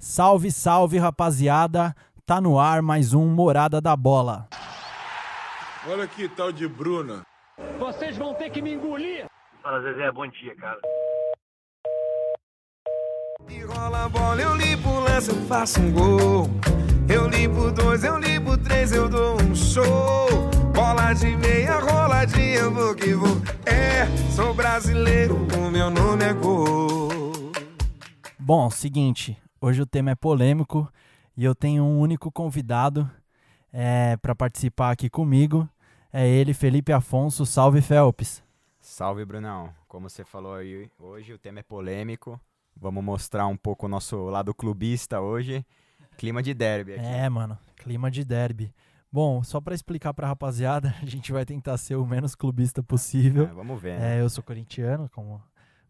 Salve, salve, rapaziada. Tá no ar mais um Morada da Bola. Olha que tal de Bruna. Vocês vão ter que me engolir. Fala, Zezé, bom dia, cara. E rola a bola, eu limpo lance, eu faço um gol. Eu limpo dois, eu limpo três, eu dou um show. Bola de meia, roladinha, eu vou que vou. É, sou brasileiro, o meu nome é gol. Bom, seguinte, hoje o tema é polêmico e eu tenho um único convidado é, para participar aqui comigo. É ele, Felipe Afonso. Salve, Felps. Salve, Brunão. Como você falou aí, hoje o tema é polêmico. Vamos mostrar um pouco o nosso lado clubista hoje. Clima de derby aqui. É, mano, clima de derby. Bom, só para explicar pra rapaziada, a gente vai tentar ser o menos clubista possível. É, vamos ver. Né? É, eu sou corintiano, como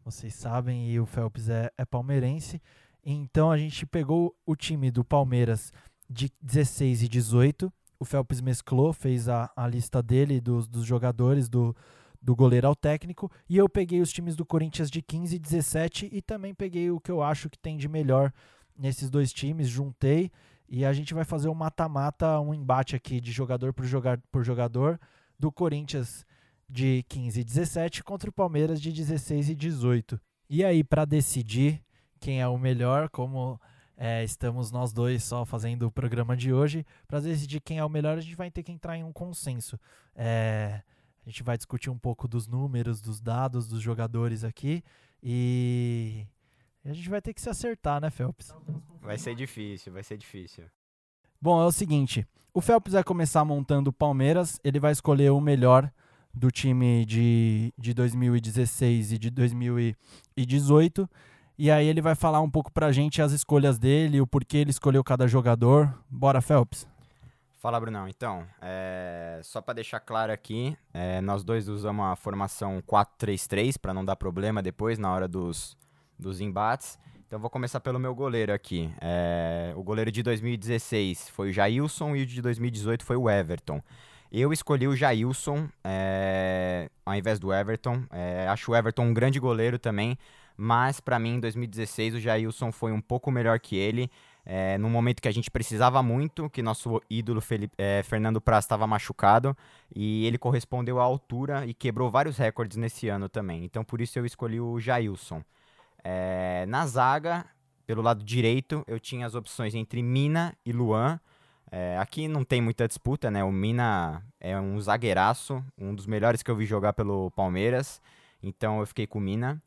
vocês sabem, e o Phelps é, é palmeirense. Então a gente pegou o time do Palmeiras de 16 e 18. O Phelps mesclou, fez a, a lista dele, dos, dos jogadores, do, do goleiro ao técnico. E eu peguei os times do Corinthians de 15 e 17 e também peguei o que eu acho que tem de melhor nesses dois times, juntei. E a gente vai fazer um mata-mata, um embate aqui de jogador por, jogar, por jogador do Corinthians de 15 e 17 contra o Palmeiras de 16 e 18. E aí, para decidir quem é o melhor, como é, estamos nós dois só fazendo o programa de hoje, para decidir quem é o melhor, a gente vai ter que entrar em um consenso. É, a gente vai discutir um pouco dos números, dos dados dos jogadores aqui e a gente vai ter que se acertar, né, Phelps? Vai ser difícil, vai ser difícil. Bom, é o seguinte: o Phelps vai começar montando o Palmeiras, ele vai escolher o melhor do time de, de 2016 e de 2018. E aí ele vai falar um pouco pra gente as escolhas dele, o porquê ele escolheu cada jogador. Bora, Phelps. Fala, Brunão. Então, é, só para deixar claro aqui, é, nós dois usamos a formação 4-3-3 para não dar problema depois na hora dos, dos embates. Então vou começar pelo meu goleiro aqui. É, o goleiro de 2016 foi o Jailson e o de 2018 foi o Everton. Eu escolhi o Jailson ao invés do Everton. Acho o Everton um grande goleiro também, mas para mim em 2016 o Jailson foi um pouco melhor que ele. É, no momento que a gente precisava muito, que nosso ídolo Felipe, é, Fernando Praz estava machucado e ele correspondeu à altura e quebrou vários recordes nesse ano também. Então por isso eu escolhi o Jailson. É, na zaga, pelo lado direito, eu tinha as opções entre Mina e Luan. É, aqui não tem muita disputa, né? O Mina é um zagueiraço, um dos melhores que eu vi jogar pelo Palmeiras. Então eu fiquei com o Mina.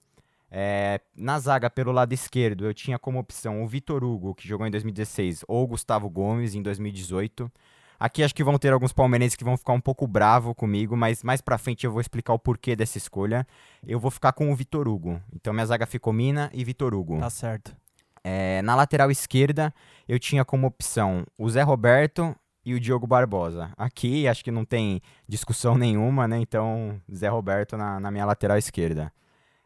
É, na zaga, pelo lado esquerdo, eu tinha como opção o Vitor Hugo, que jogou em 2016, ou o Gustavo Gomes em 2018. Aqui acho que vão ter alguns palmeirenses que vão ficar um pouco bravo comigo, mas mais pra frente eu vou explicar o porquê dessa escolha. Eu vou ficar com o Vitor Hugo. Então minha zaga ficou Mina e Vitor Hugo. Tá certo. É, na lateral esquerda, eu tinha como opção o Zé Roberto e o Diogo Barbosa. Aqui acho que não tem discussão nenhuma, né? Então, Zé Roberto na, na minha lateral esquerda.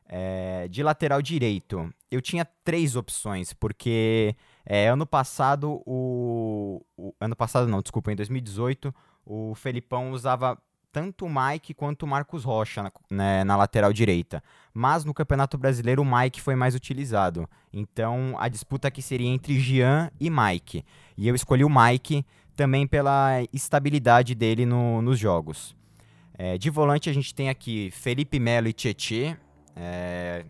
É, de lateral direito, eu tinha três opções, porque é, ano passado, o, o, Ano passado não, desculpa, em 2018, o Felipão usava tanto o Mike quanto o Marcos Rocha na, né, na lateral direita. Mas no Campeonato Brasileiro o Mike foi mais utilizado. Então a disputa aqui seria entre Jean e Mike. E eu escolhi o Mike também pela estabilidade dele no, nos jogos. É, de volante a gente tem aqui Felipe Melo e Tietê. É,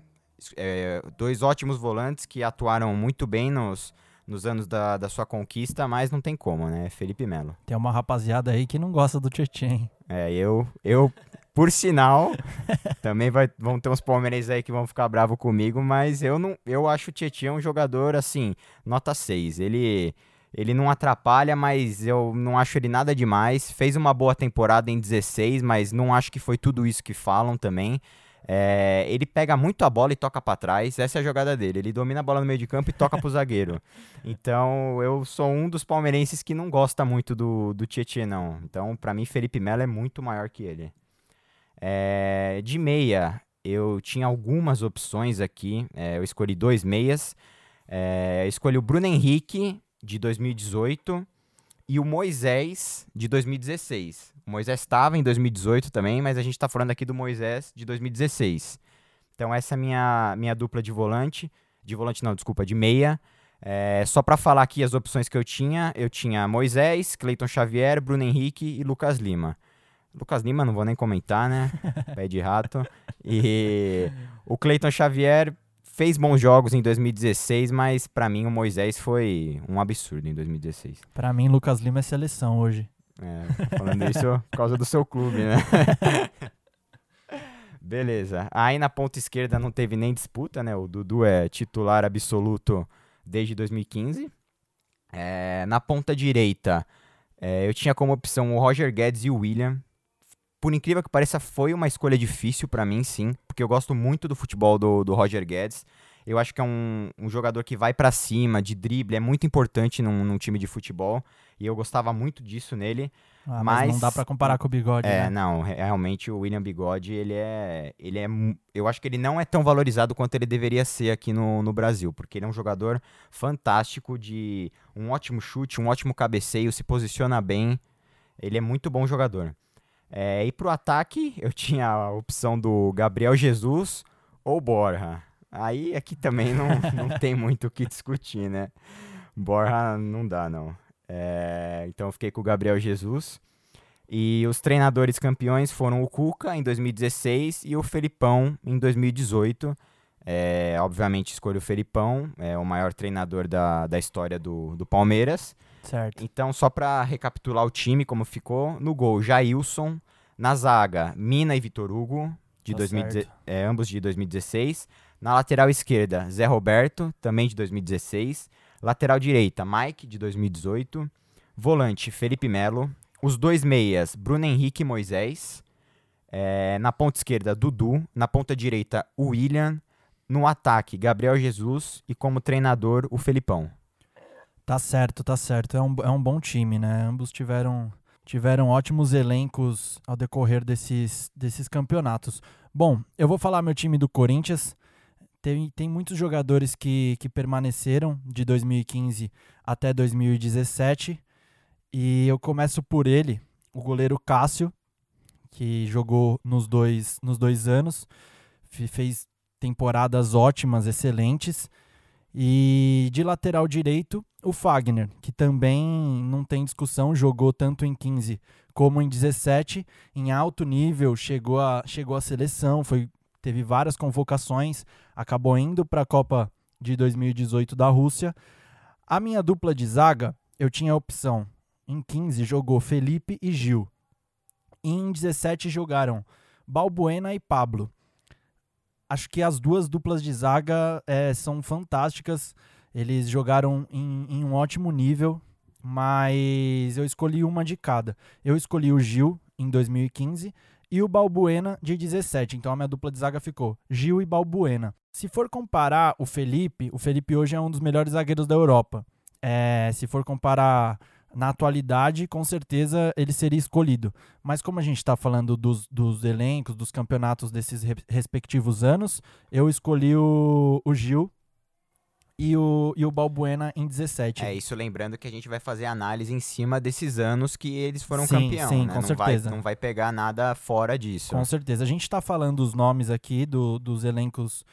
é, dois ótimos volantes que atuaram muito bem nos, nos anos da, da sua conquista, mas não tem como, né? Felipe Melo. Tem uma rapaziada aí que não gosta do Tietchan. É, eu, eu por sinal, também vai, vão ter uns palmeirenses aí que vão ficar bravos comigo, mas eu não, eu acho o Tietchan um jogador assim, nota 6. Ele ele não atrapalha, mas eu não acho ele nada demais. Fez uma boa temporada em 16, mas não acho que foi tudo isso que falam também. É, ele pega muito a bola e toca para trás. Essa é a jogada dele. Ele domina a bola no meio de campo e toca pro zagueiro. Então, eu sou um dos palmeirenses que não gosta muito do, do Tietchan, não. Então, para mim, Felipe Melo é muito maior que ele. É, de meia, eu tinha algumas opções aqui. É, eu escolhi dois meias. É, eu escolhi o Bruno Henrique, de 2018, e o Moisés, de 2016. O Moisés estava em 2018 também, mas a gente está falando aqui do Moisés de 2016. Então essa é a minha, minha dupla de volante. De volante não, desculpa, de meia. É, só para falar aqui as opções que eu tinha, eu tinha Moisés, Cleiton Xavier, Bruno Henrique e Lucas Lima. Lucas Lima, não vou nem comentar, né? Pé de rato. E o Cleiton Xavier fez bons jogos em 2016, mas para mim o Moisés foi um absurdo em 2016. Para mim, Lucas Lima é seleção hoje. É, falando isso por causa do seu clube, né? Beleza. Aí na ponta esquerda não teve nem disputa, né? O Dudu é titular absoluto desde 2015. É, na ponta direita, é, eu tinha como opção o Roger Guedes e o William. Por incrível que pareça, foi uma escolha difícil para mim, sim, porque eu gosto muito do futebol do, do Roger Guedes. Eu acho que é um, um jogador que vai para cima, de drible, é muito importante num, num, time de futebol. E eu gostava muito disso nele. Ah, mas, mas, não dá para comparar com o Bigode. É, né? não, realmente o William Bigode, ele é, ele é. Eu acho que ele não é tão valorizado quanto ele deveria ser aqui no, no Brasil, porque ele é um jogador fantástico, de um ótimo chute, um ótimo cabeceio, se posiciona bem. Ele é muito bom jogador. É, e pro ataque, eu tinha a opção do Gabriel Jesus ou Borja. Aí aqui também não, não tem muito o que discutir, né? Borja não dá, não. É, então eu fiquei com o Gabriel Jesus. E os treinadores campeões foram o Cuca em 2016 e o Felipão em 2018. É, obviamente escolho o Felipão, é o maior treinador da, da história do, do Palmeiras. Certo. Então, só para recapitular o time, como ficou: no gol, Jailson. Na zaga, Mina e Vitor Hugo, de Tá 2010 certo. é, ambos de 2016. Na lateral esquerda, Zé Roberto, também de 2016. Lateral direita, Mike, de 2018. Volante, Felipe Melo. Os dois meias, Bruno Henrique e Moisés. É, na ponta esquerda, Dudu. Na ponta direita, William. No ataque, Gabriel Jesus. E como treinador, o Felipão. Tá certo, tá certo. É um, é um bom time, né? Ambos tiveram, tiveram ótimos elencos ao decorrer desses, desses campeonatos. Bom, eu vou falar meu time do Corinthians. Tem, tem muitos jogadores que, que permaneceram de 2015 até 2017. E eu começo por ele, o goleiro Cássio, que jogou nos dois, nos dois anos. Fe- Fez temporadas ótimas, excelentes. E de lateral direito, o Fagner, que também não tem discussão, jogou tanto em 15 como em 17, em alto nível, chegou à chegou à seleção, foi, teve várias convocações, acabou indo para a Copa de 2018 da Rússia. A minha dupla de zaga, eu tinha a opção. Em 15 jogou Felipe e Gil. E em 17 jogaram Balbuena e Pablo acho que as duas duplas de zaga é, são fantásticas. Eles jogaram em, em um ótimo nível, mas eu escolhi uma de cada. Eu escolhi o Gil em 2015 e o Balbuena de 17. Então a minha dupla de zaga ficou Gil e Balbuena. Se for comparar o Felipe, o Felipe hoje é um dos melhores zagueiros da Europa. É, se for comparar na atualidade, com certeza ele seria escolhido. Mas como a gente está falando dos, dos elencos, dos campeonatos desses re- respectivos anos, eu escolhi o, o Gil e o, e o Balbuena em 17. É isso, lembrando que a gente vai fazer análise em cima desses anos que eles foram Sim, campeão, sim, né? com não certeza. Vai, não vai pegar nada fora disso. Com certeza. A gente está falando os nomes aqui do- dos elencos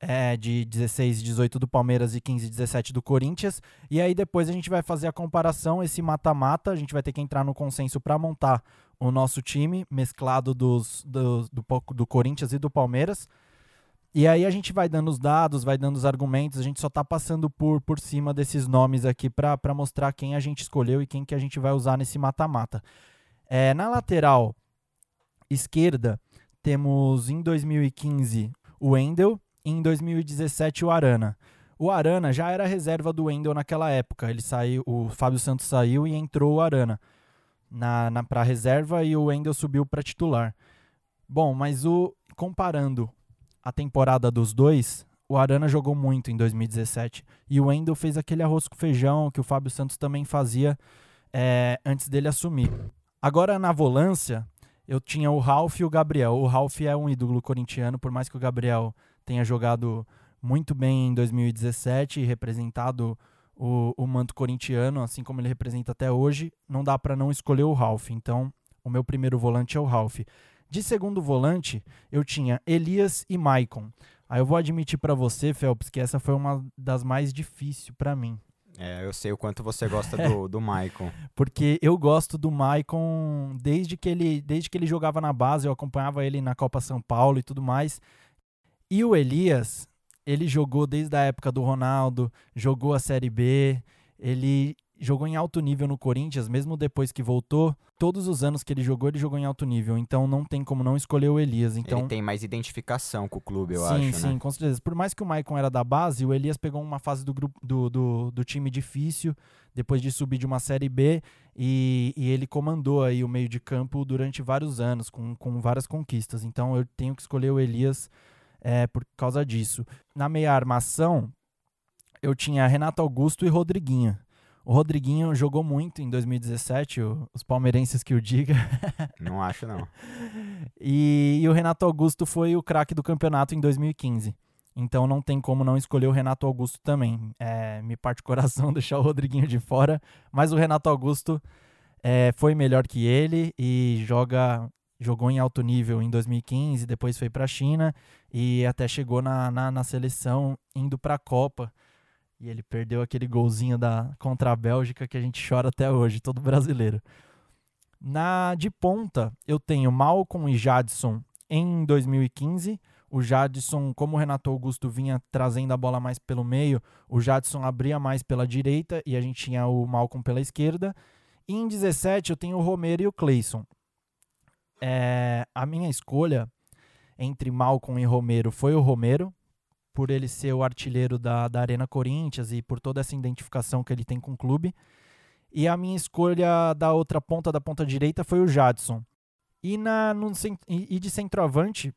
é, de 16 e 18 do Palmeiras e 15 e 17 do Corinthians. E aí depois a gente vai fazer a comparação, esse mata-mata. A gente vai ter que entrar no consenso para montar o nosso time, mesclado dos, do, po- do Corinthians e do Palmeiras. E aí a gente vai dando os dados, vai dando os argumentos, a gente só tá passando por, por cima desses nomes aqui para mostrar quem a gente escolheu e quem que a gente vai usar nesse mata-mata. É, na lateral esquerda, temos em 2015 o Wendel e em 2017 o Arana. O Arana já era reserva do Wendel naquela época. Ele saiu, o Fábio Santos saiu e entrou o Arana na, na para reserva e o Wendel subiu para titular. Bom, mas o comparando a temporada dos dois, o Arana jogou muito em 2017 e o Wendel fez aquele arroz com feijão que o Fábio Santos também fazia é, antes dele assumir. Agora na volância, eu tinha o Ralf e o Gabriel. O Ralf é um ídolo corintiano, por mais que o Gabriel tenha jogado muito bem em 2017 e representado o, o manto corintiano, assim como ele representa até hoje, não dá para não escolher o Ralf. Então, o meu primeiro volante é o Ralf. De segundo volante, eu tinha Elias e Maicon. Aí eu vou admitir pra você, Phelps, que essa foi uma das mais difíceis pra mim. É, eu sei o quanto você gosta do, do Maicon. Porque eu gosto do Maicon desde que ele desde que ele jogava na base, eu acompanhava ele na Copa São Paulo e tudo mais. E o Elias, ele jogou desde a época do Ronaldo, jogou a Série B, ele jogou em alto nível no Corinthians, mesmo depois que voltou. Todos os anos que ele jogou, ele jogou em alto nível. Então não tem como não escolher o Elias. Então, Ele tem mais identificação com o clube, eu sim, acho, sim, né? com certeza. Por mais que o Maicon era da base, o Elias pegou uma fase do, grupo, do, do, do time difícil, depois de subir de uma Série B, e, e ele comandou aí o meio de campo durante vários anos, com, com várias conquistas. Então eu tenho que escolher o Elias é, por causa disso. Na meia armação, eu tinha Renato Augusto e Rodriguinho. O Rodriguinho jogou muito em 2017, o- os palmeirenses que o diga. Não acho, não. E, e o Renato Augusto foi o craque do campeonato em 2015. Então não tem como não escolher o Renato Augusto também. É, me parte o coração deixar o Rodriguinho de fora, mas o Renato Augusto é, foi melhor que ele e joga jogou em alto nível em 2015, depois foi para a China e até chegou na, na, na seleção indo para a Copa. E ele perdeu aquele golzinho da, contra a Bélgica que a gente chora até hoje, todo brasileiro. Na de ponta, eu tenho Malcolm e Jadson em 2015. O Jadson, como o Renato Augusto vinha trazendo a bola mais pelo meio, o Jadson abria mais pela direita e a gente tinha o Malcolm pela esquerda. E em 17 eu tenho o Romero e o Cleison. É, a minha escolha entre Malcolm e Romero foi o Romero, por ele ser o artilheiro da, da Arena Corinthians e por toda essa identificação que ele tem com o clube. E a minha escolha da outra ponta, da ponta direita, foi o Jadson. E, na, no, e de centroavante,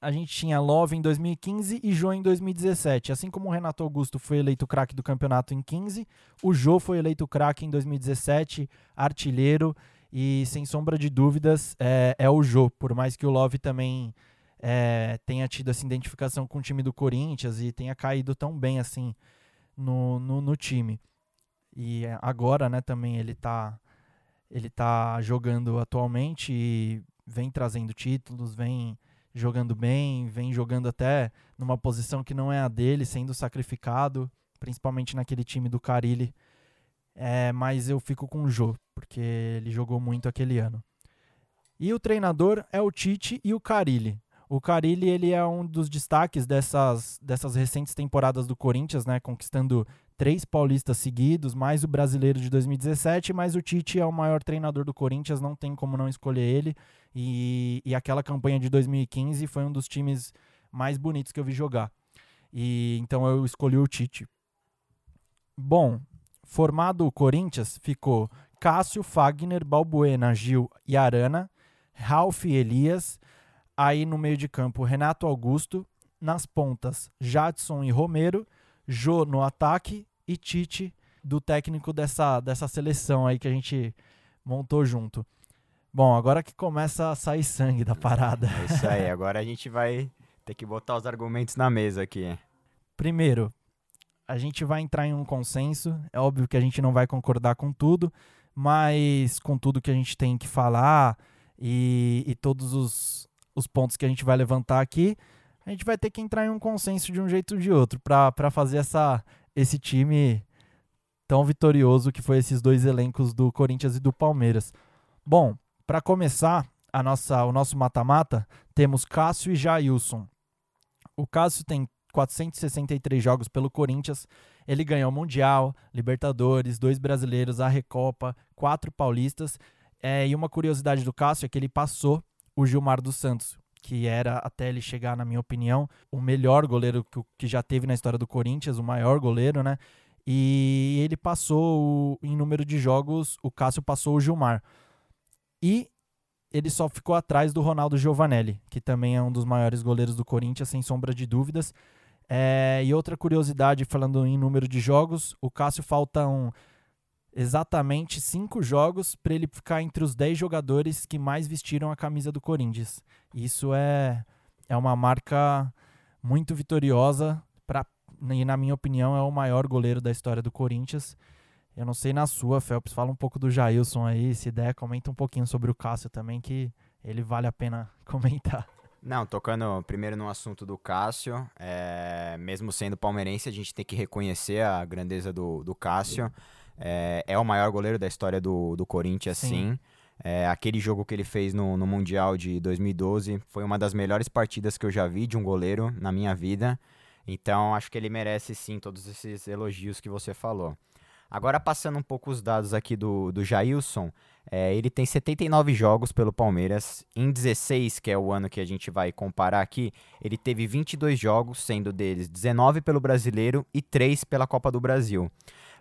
a gente tinha Love em 2015 e Jô em 2017. Assim como o Renato Augusto foi eleito craque do campeonato em 15, o Jô foi eleito craque em 2017, artilheiro, e sem sombra de dúvidas é, é o Jô, por mais que o Love também é, tenha tido essa identificação com o time do Corinthians e tenha caído tão bem assim no, no, no time. E agora, né, também ele tá ele tá jogando atualmente e vem trazendo títulos, vem jogando bem, vem jogando até numa posição que não é a dele, sendo sacrificado, principalmente naquele time do Carilli. É, mas eu fico com o Jô, porque ele jogou muito aquele ano. E o treinador é o Tite e o Carilli. O Carilli ele é um dos destaques dessas, dessas recentes temporadas do Corinthians, né, conquistando três paulistas seguidos, mais o brasileiro de 2017, mas o Tite é o maior treinador do Corinthians, não tem como não escolher ele. E, e aquela campanha de 2015 foi um dos times mais bonitos que eu vi jogar. E então eu escolhi o Tite. Bom, formado o Corinthians, ficou Cássio, Fagner, Balbuena, Gil e Arana, Ralf e Elias, aí no meio de campo Renato Augusto, nas pontas Jadson e Romero, Jô no ataque e Tite do técnico dessa, dessa seleção aí que a gente montou junto. Bom, agora que começa a sair sangue da parada. É isso aí, agora a gente vai ter que botar os argumentos na mesa aqui. Primeiro, a gente vai entrar em um consenso. É óbvio que a gente não vai concordar com tudo, mas com tudo que a gente tem que falar e, e todos os, os pontos que a gente vai levantar aqui, a gente vai ter que entrar em um consenso de um jeito ou de outro para fazer essa, esse time tão vitorioso que foi esses dois elencos do Corinthians e do Palmeiras. Bom, para começar a nossa, o nosso mata-mata, temos Cássio e Jailson. O Cássio tem 463 jogos pelo Corinthians. Ele ganhou o Mundial, Libertadores, dois brasileiros, a Recopa, quatro paulistas. É, e uma curiosidade do Cássio é que ele passou o Gilmar dos Santos, que era, até ele chegar, na minha opinião, o melhor goleiro que, que já teve na história do Corinthians, o maior goleiro, né? E ele passou, em número de jogos, o Cássio passou o Gilmar. E ele só ficou atrás do Ronaldo Giovanelli, que também é um dos maiores goleiros do Corinthians, sem sombra de dúvidas. É, e outra curiosidade, falando em número de jogos, o Cássio faltam exatamente cinco jogos para ele ficar entre os 10 jogadores que mais vestiram a camisa do Corinthians. Isso é, é uma marca muito vitoriosa pra, e, na minha opinião, é o maior goleiro da história do Corinthians. Eu não sei na sua, Phelps, fala um pouco do Jailson aí, se der, comenta um pouquinho sobre o Cássio também, que ele vale a pena comentar. Não, tocando primeiro no assunto do Cássio, é, mesmo sendo palmeirense, a gente tem que reconhecer a grandeza do, do Cássio. É, é o maior goleiro da história do, do Corinthians, sim. Sim. É, aquele jogo que ele fez no, no Mundial de 2012 foi uma das melhores partidas que eu já vi de um goleiro na minha vida. Então, acho que ele merece sim todos esses elogios que você falou. Agora, passando um pouco os dados aqui do, do Jailson, é, ele tem 79 jogos pelo Palmeiras. Em 16, que é o ano que a gente vai comparar aqui, ele teve 22 jogos, sendo deles 19 pelo Brasileiro e 3 pela Copa do Brasil.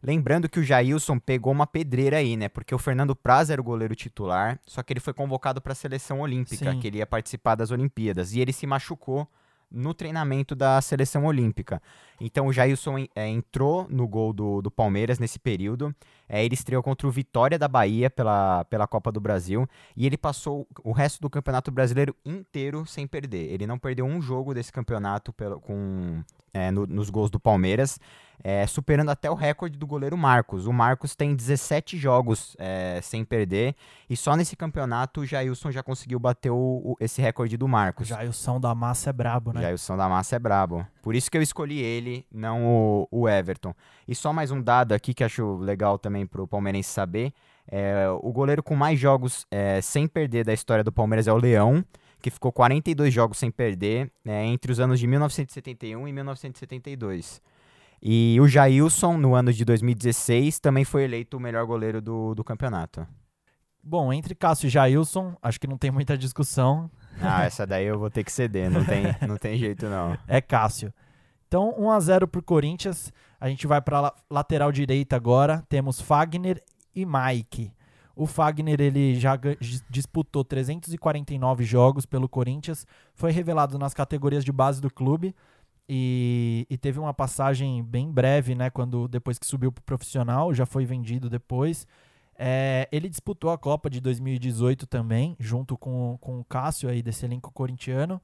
Lembrando que o Jailson pegou uma pedreira aí, né? Porque o Fernando Praz era o goleiro titular, só que ele foi convocado para a seleção olímpica, Sim. que ele ia participar das Olimpíadas. E ele se machucou no treinamento da seleção olímpica. Então o Jailson é, entrou no gol do, do Palmeiras nesse período. É, ele estreou contra o Vitória da Bahia pela, pela Copa do Brasil. E ele passou o resto do Campeonato Brasileiro inteiro sem perder. Ele não perdeu um jogo desse campeonato pelo, com, é, no- nos gols do Palmeiras. é, superando até o recorde do goleiro Marcos. O Marcos tem 17 jogos é, sem perder. E só nesse campeonato o Jailson já conseguiu bater o- o- esse recorde do O Marcos. Jailson da massa é brabo, né? Jailson da Massa é brabo. Por isso que eu escolhi ele, não o, o Everton. E só mais um dado aqui que acho legal também pro palmeirense saber. É, o goleiro com mais jogos é, sem perder da história do Palmeiras é o Leão, que ficou 42 jogos sem perder é, entre os anos de 1971 e 1972. E o Jailson, no ano de 2016, também foi eleito o melhor goleiro do, do campeonato. Bom, entre Cássio e Jailson, acho que não tem muita discussão. Ah, essa daí eu vou ter que ceder, não tem, não tem jeito não. É Cássio. Então, 1 a 0 pro Corinthians. A gente vai para lateral direita agora. Temos Fagner e Mike. O Fagner ele já disputou 349 jogos pelo Corinthians, foi revelado nas categorias de base do clube e, e teve uma passagem bem breve, né? Quando depois que subiu pro profissional, já foi vendido depois. É, ele disputou a Copa de 2018 também, junto com, com o Cássio aí desse elenco corintiano.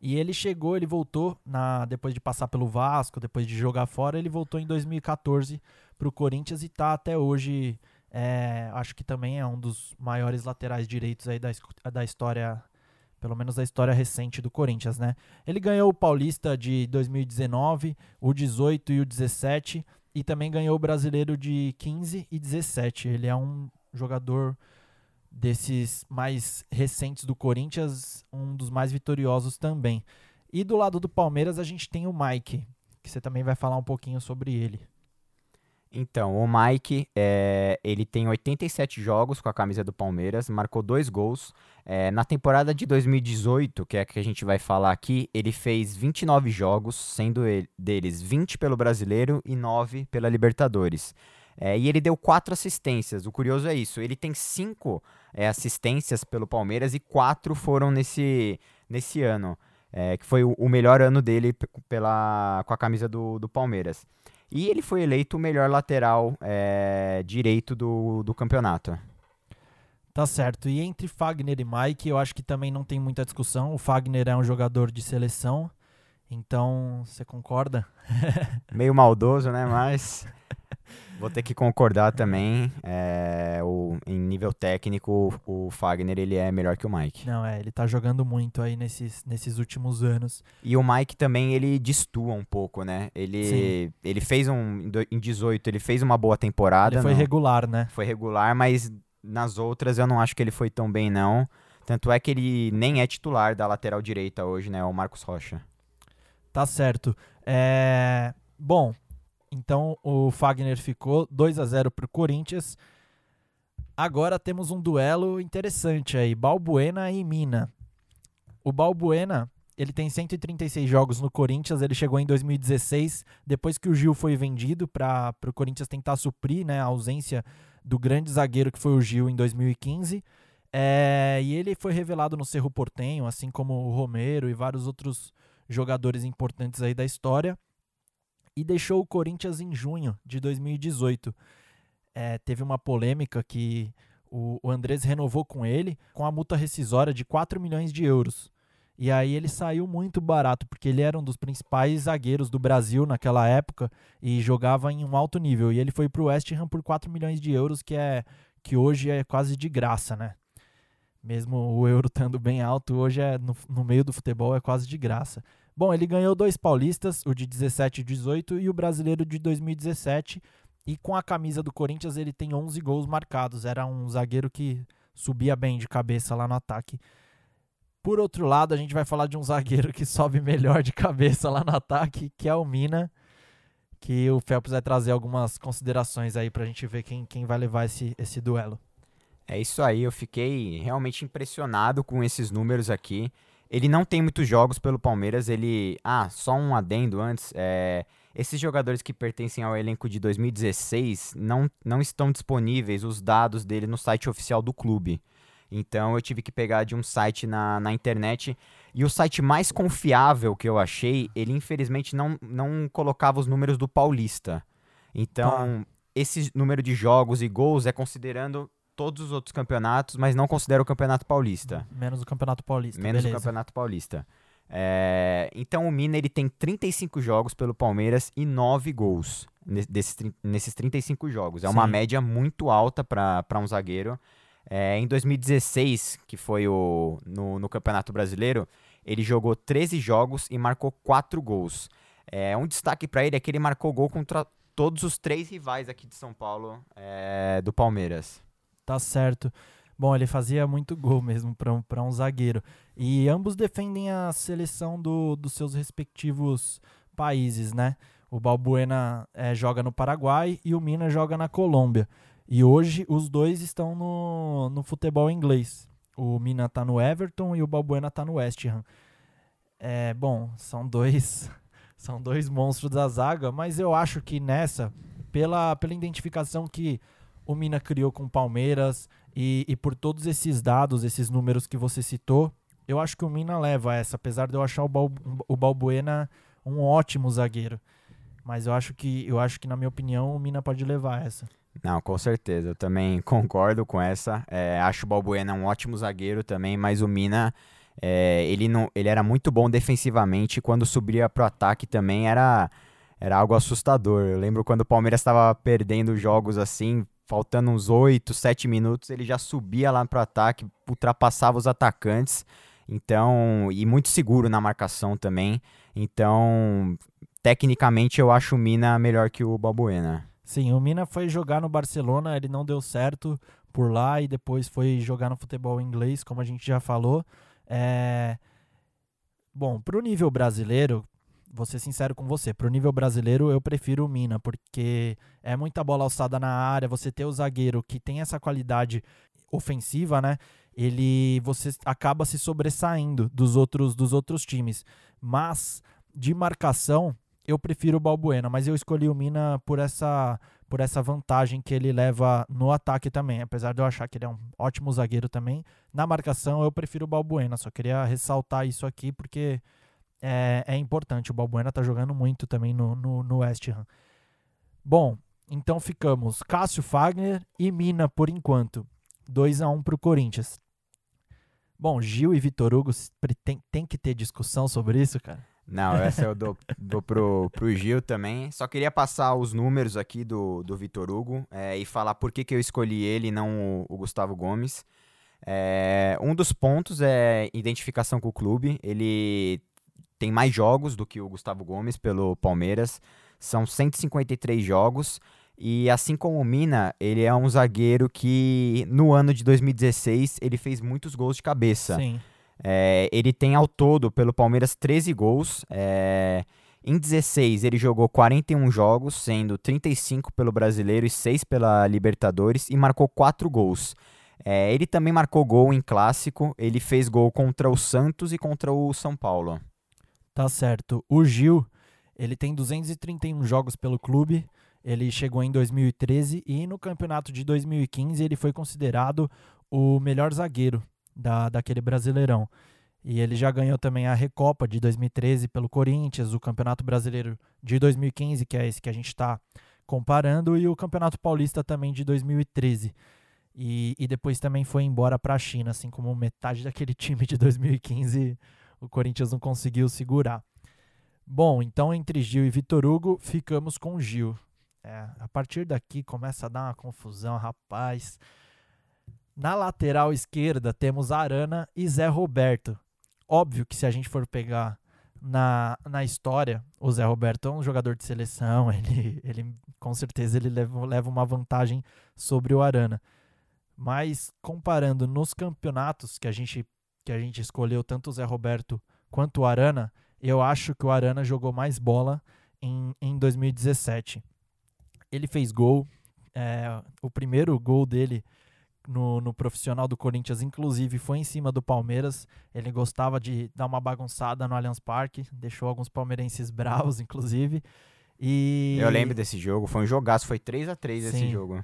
E ele chegou, ele voltou na depois de passar pelo Vasco, depois de jogar fora, ele voltou em 2014 para o Corinthians e tá até hoje. É, acho que também é um dos maiores laterais direitos aí da, da história, pelo menos da história recente do Corinthians, né? Ele ganhou o Paulista de 2019, o 18 e o 17 e também ganhou o Brasileiro de 15 e 17. Ele é um jogador desses mais recentes do Corinthians, um dos mais vitoriosos também. E do lado do Palmeiras a gente tem o Mike, que você também vai falar um pouquinho sobre ele. Então, o Mike, é, ele tem 87 jogos com a camisa do Palmeiras, marcou dois gols. É, na temporada de 2018, que é a que a gente vai falar aqui, ele fez 29 jogos, sendo ele- deles 20 pelo Brasileiro e 9 pela Libertadores. É, e ele deu quatro assistências. O curioso é isso: ele tem cinco assistências pelo Palmeiras e quatro foram nesse, nesse ano, é, que foi o, melhor ano dele pela, com a camisa do, do Palmeiras. E ele foi eleito o melhor lateral é, direito do, do campeonato. Tá certo. E entre Fagner e Mike, eu acho que também não tem muita discussão. O Fagner é um jogador de seleção. Então, você concorda? Meio maldoso, né? Mas vou ter que concordar também. é, o, em nível técnico, o Fagner ele é melhor que o Mike. Não, é, ele tá jogando muito aí nesses, nesses últimos anos. E o Mike também, ele destua um pouco, né? Ele, Sim. ele fez um. Em 18, ele fez uma boa temporada. Ele foi não- regular, né? foi regular, mas nas outras eu não acho que ele foi tão bem, não. Tanto é que ele nem é titular da lateral direita hoje, né? O Marcos Rocha. Tá certo. É... Bom, então o Fagner ficou 2 a 0 pro Corinthians. Agora temos um duelo interessante aí, Balbuena e Mina. O Balbuena, ele tem 136 jogos no Corinthians, ele chegou em 2016, depois que o Gil foi vendido para o Corinthians tentar suprir né, a ausência do grande zagueiro que foi o Gil em 2015. É, e ele foi revelado no Cerro Portenho, assim como o Romero e vários outros jogadores importantes aí da história. E deixou o Corinthians em junho de 2018. É, teve uma polêmica que o, Andrés renovou com ele com a multa rescisória de 4 milhões de euros. E aí ele saiu muito barato, porque ele era um dos principais zagueiros do Brasil naquela época e jogava em um alto nível. E ele foi para o West Ham por 4 milhões de euros, que é que hoje é quase de graça, né? Mesmo o euro estando bem alto, hoje é no, no meio do futebol é quase de graça. Bom, ele ganhou dois paulistas, o de 17 e 18 e o brasileiro de 2017. E com a camisa do Corinthians ele tem 11 gols marcados. Era um zagueiro que subia bem de cabeça lá no ataque. Por outro lado, a gente vai falar de um zagueiro que sobe melhor de cabeça lá no ataque, que é o Mina, que o Phelps vai trazer algumas considerações aí pra gente ver quem, quem vai levar esse, esse duelo. É isso aí, eu fiquei realmente impressionado com esses números aqui. Ele não tem muitos jogos pelo Palmeiras, ele... Ah, só um adendo antes, é... Esses jogadores que pertencem ao elenco de 2016 não, não estão disponíveis os dados dele no site oficial do clube. Então eu tive que pegar de um site na, na internet. E o site mais confiável que eu achei, ele infelizmente não, não colocava os números do Paulista. Então, Tá. esse número de jogos e gols é considerando todos os outros campeonatos, mas não considera o Campeonato Paulista. Menos o Campeonato Paulista. Menos beleza. o Campeonato Paulista. É, então o Mina ele tem 35 jogos pelo Palmeiras e 9 gols ne- desses, trin- nesses 35 jogos. É uma Sim. média muito alta para um zagueiro. É, em 2016, que foi o, no, no Campeonato Brasileiro, ele jogou 13 jogos e marcou 4 gols. É, um destaque para ele é que ele marcou gol contra todos os três rivais aqui de São Paulo é, do Palmeiras. Tá certo. Bom, ele fazia muito gol mesmo para um, pra um zagueiro. E ambos defendem a seleção do, dos seus respectivos países, né? O Balbuena eh, joga no Paraguai e o Mina joga na Colômbia. E hoje os dois estão no, no futebol inglês. O Mina tá no Everton e o Balbuena tá no West Ham. É, bom, são dois são dois monstros da zaga, mas eu acho que nessa, pela, pela identificação que o Mina criou com o Palmeiras e, e por todos esses dados, esses números que você citou, eu acho que o Mina leva essa, apesar de eu achar o, Bal, o Balbuena um ótimo zagueiro. Mas eu acho que, eu acho que, na minha opinião, o Mina pode levar essa. Não, com certeza. Eu também concordo com essa. É, acho o Balbuena um ótimo zagueiro também, mas o Mina, é, ele, não, ele era muito bom defensivamente. Quando subia pro ataque também era, era algo assustador. Eu lembro quando o Palmeiras estava perdendo jogos assim, faltando uns 8, 7 minutos, ele já subia lá pro ataque, ultrapassava os atacantes. Então, e muito seguro na marcação também. Então, tecnicamente eu acho o Mina melhor que o Balbuena. Sim, o Mina foi jogar no Barcelona, ele não deu certo por lá e depois foi jogar no futebol inglês, como a gente já falou. É... Bom, pro nível brasileiro, vou ser sincero com você, pro nível brasileiro eu prefiro o Mina, porque é muita bola alçada na área, você ter o zagueiro que tem essa qualidade ofensiva, né? Ele você acaba se sobressaindo dos outros dos outros times. Mas de marcação, eu prefiro o Balbuena, mas eu escolhi o Mina por essa por essa vantagem que ele leva no ataque também, apesar de eu achar que ele é um ótimo zagueiro também. Na marcação eu prefiro o Balbuena, só queria ressaltar isso aqui porque é, é importante. O Balbuena tá jogando muito também no, no, no West Ham. Bom, então ficamos Cássio Fagner e Mina por enquanto. 2 a 1 pro Corinthians. Bom, Gil e Vitor Hugo tem, tem que ter discussão sobre isso, cara. Não, essa eu dou, dou pro, pro Gil também. Só queria passar os números aqui do, do Vitor Hugo é, e falar por que, que eu escolhi ele e não o, o Gustavo Gomes. É, um dos pontos é identificação com o clube. Ele tem mais jogos do que o Gustavo Gomes pelo Palmeiras. São 153 jogos. E assim como o Mina, ele é um zagueiro que no ano de 2016 ele fez muitos gols de cabeça. Sim. É, ele tem ao todo pelo Palmeiras 13 gols. é, em 16 ele jogou 41 jogos, sendo 35 pelo Brasileiro e 6 pela Libertadores, e marcou 4 gols. É, ele também marcou gol em clássico, ele fez gol contra o Santos e contra o São Paulo. Tá certo. O Gil, ele tem 231 jogos pelo clube. Ele chegou em 2013 e no campeonato de 2015 ele foi considerado o melhor zagueiro da, daquele Brasileirão. E ele já ganhou também a Recopa de 2013 pelo Corinthians, o Campeonato Brasileiro de 2015, que é esse que a gente está comparando, e o Campeonato Paulista também de 2013. E, e depois também foi embora para a China, assim como metade daquele time de 2015 o Corinthians não conseguiu segurar. Bom, então entre Gil e Vitor Hugo, ficamos com Gil. É, a partir daqui começa a dar uma confusão, rapaz. Na lateral esquerda temos Arana e Zé Roberto. Óbvio que se a gente for pegar na, na história, o Zé Roberto é um jogador de seleção, ele, ele com certeza ele leva, leva uma vantagem sobre o Arana. Mas comparando nos campeonatos que a gente que a gente escolheu tanto o Zé Roberto quanto o Arana, eu acho que o Arana jogou mais bola em, em 2017. Ele fez gol, é, o primeiro gol dele no, no profissional do Corinthians, inclusive, foi em cima do Palmeiras. Ele gostava de dar uma bagunçada no Allianz Parque, deixou alguns palmeirenses bravos, inclusive. E... Eu lembro desse jogo, foi um jogaço, foi 3 a 3 esse jogo.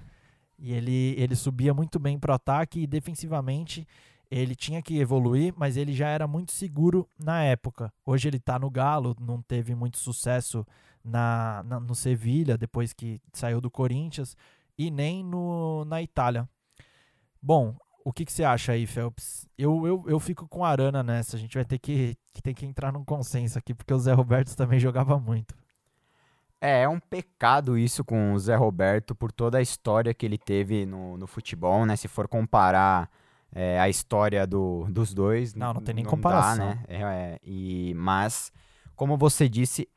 E ele, ele subia muito bem para o ataque e defensivamente ele tinha que evoluir, mas ele já era muito seguro na época. Hoje ele está no Galo, não teve muito sucesso na, na, no Sevilha, depois que saiu do Corinthians, e nem no, na Itália. Bom, o que, que você acha aí, Phelps? Eu, eu, eu fico com a Arana nessa. A gente vai ter que, ter que entrar num consenso aqui, porque o Zé Roberto também jogava muito. É, é um pecado isso com o Zé Roberto por toda a história que ele teve no, no futebol, né? Se for comparar é, a história do, dos dois. Não, não tem nem não comparação. Dá, né? É, é, e, mas, como você disse,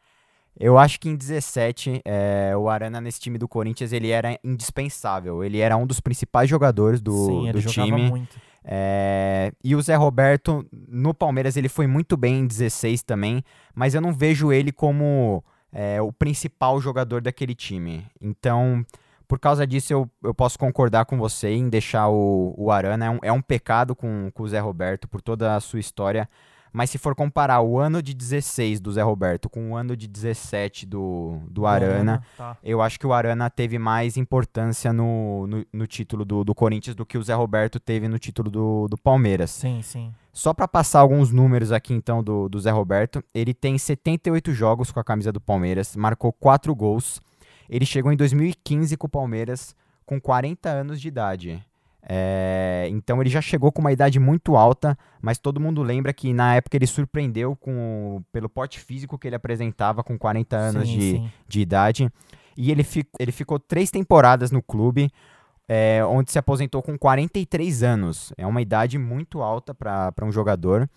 eu acho que em 17, é, o Arana nesse time do Corinthians, ele era indispensável. Ele era um dos principais jogadores do, Sim, do time. Muito. É, e o Zé Roberto, no Palmeiras, ele foi muito bem em 16 também, mas eu não vejo ele como é, o principal jogador daquele time. Então, por causa disso, eu, eu posso concordar com você em deixar o, o Arana. É um, é um pecado com, com o Zé Roberto por toda a sua história. Mas se for comparar o ano de 16 do Zé Roberto com o ano de 17 do, do Arana, tá. eu acho que o Arana teve mais importância no, no, no, título do, do Corinthians do que o Zé Roberto teve no título do, do Palmeiras. Sim, sim. Só para passar alguns números aqui então do, do Zé Roberto, ele tem 78 jogos com a camisa do Palmeiras, marcou 4 gols ele chegou em 2015 com o Palmeiras com 40 anos de idade. É, então ele já chegou com uma idade muito alta, mas todo mundo lembra que na época ele surpreendeu com pelo porte físico que ele apresentava com 40 anos sim, de, sim. de idade. E ele, fi, ele ficou três temporadas no clube, é, onde se aposentou com 43 anos. É uma idade muito alta para um jogador.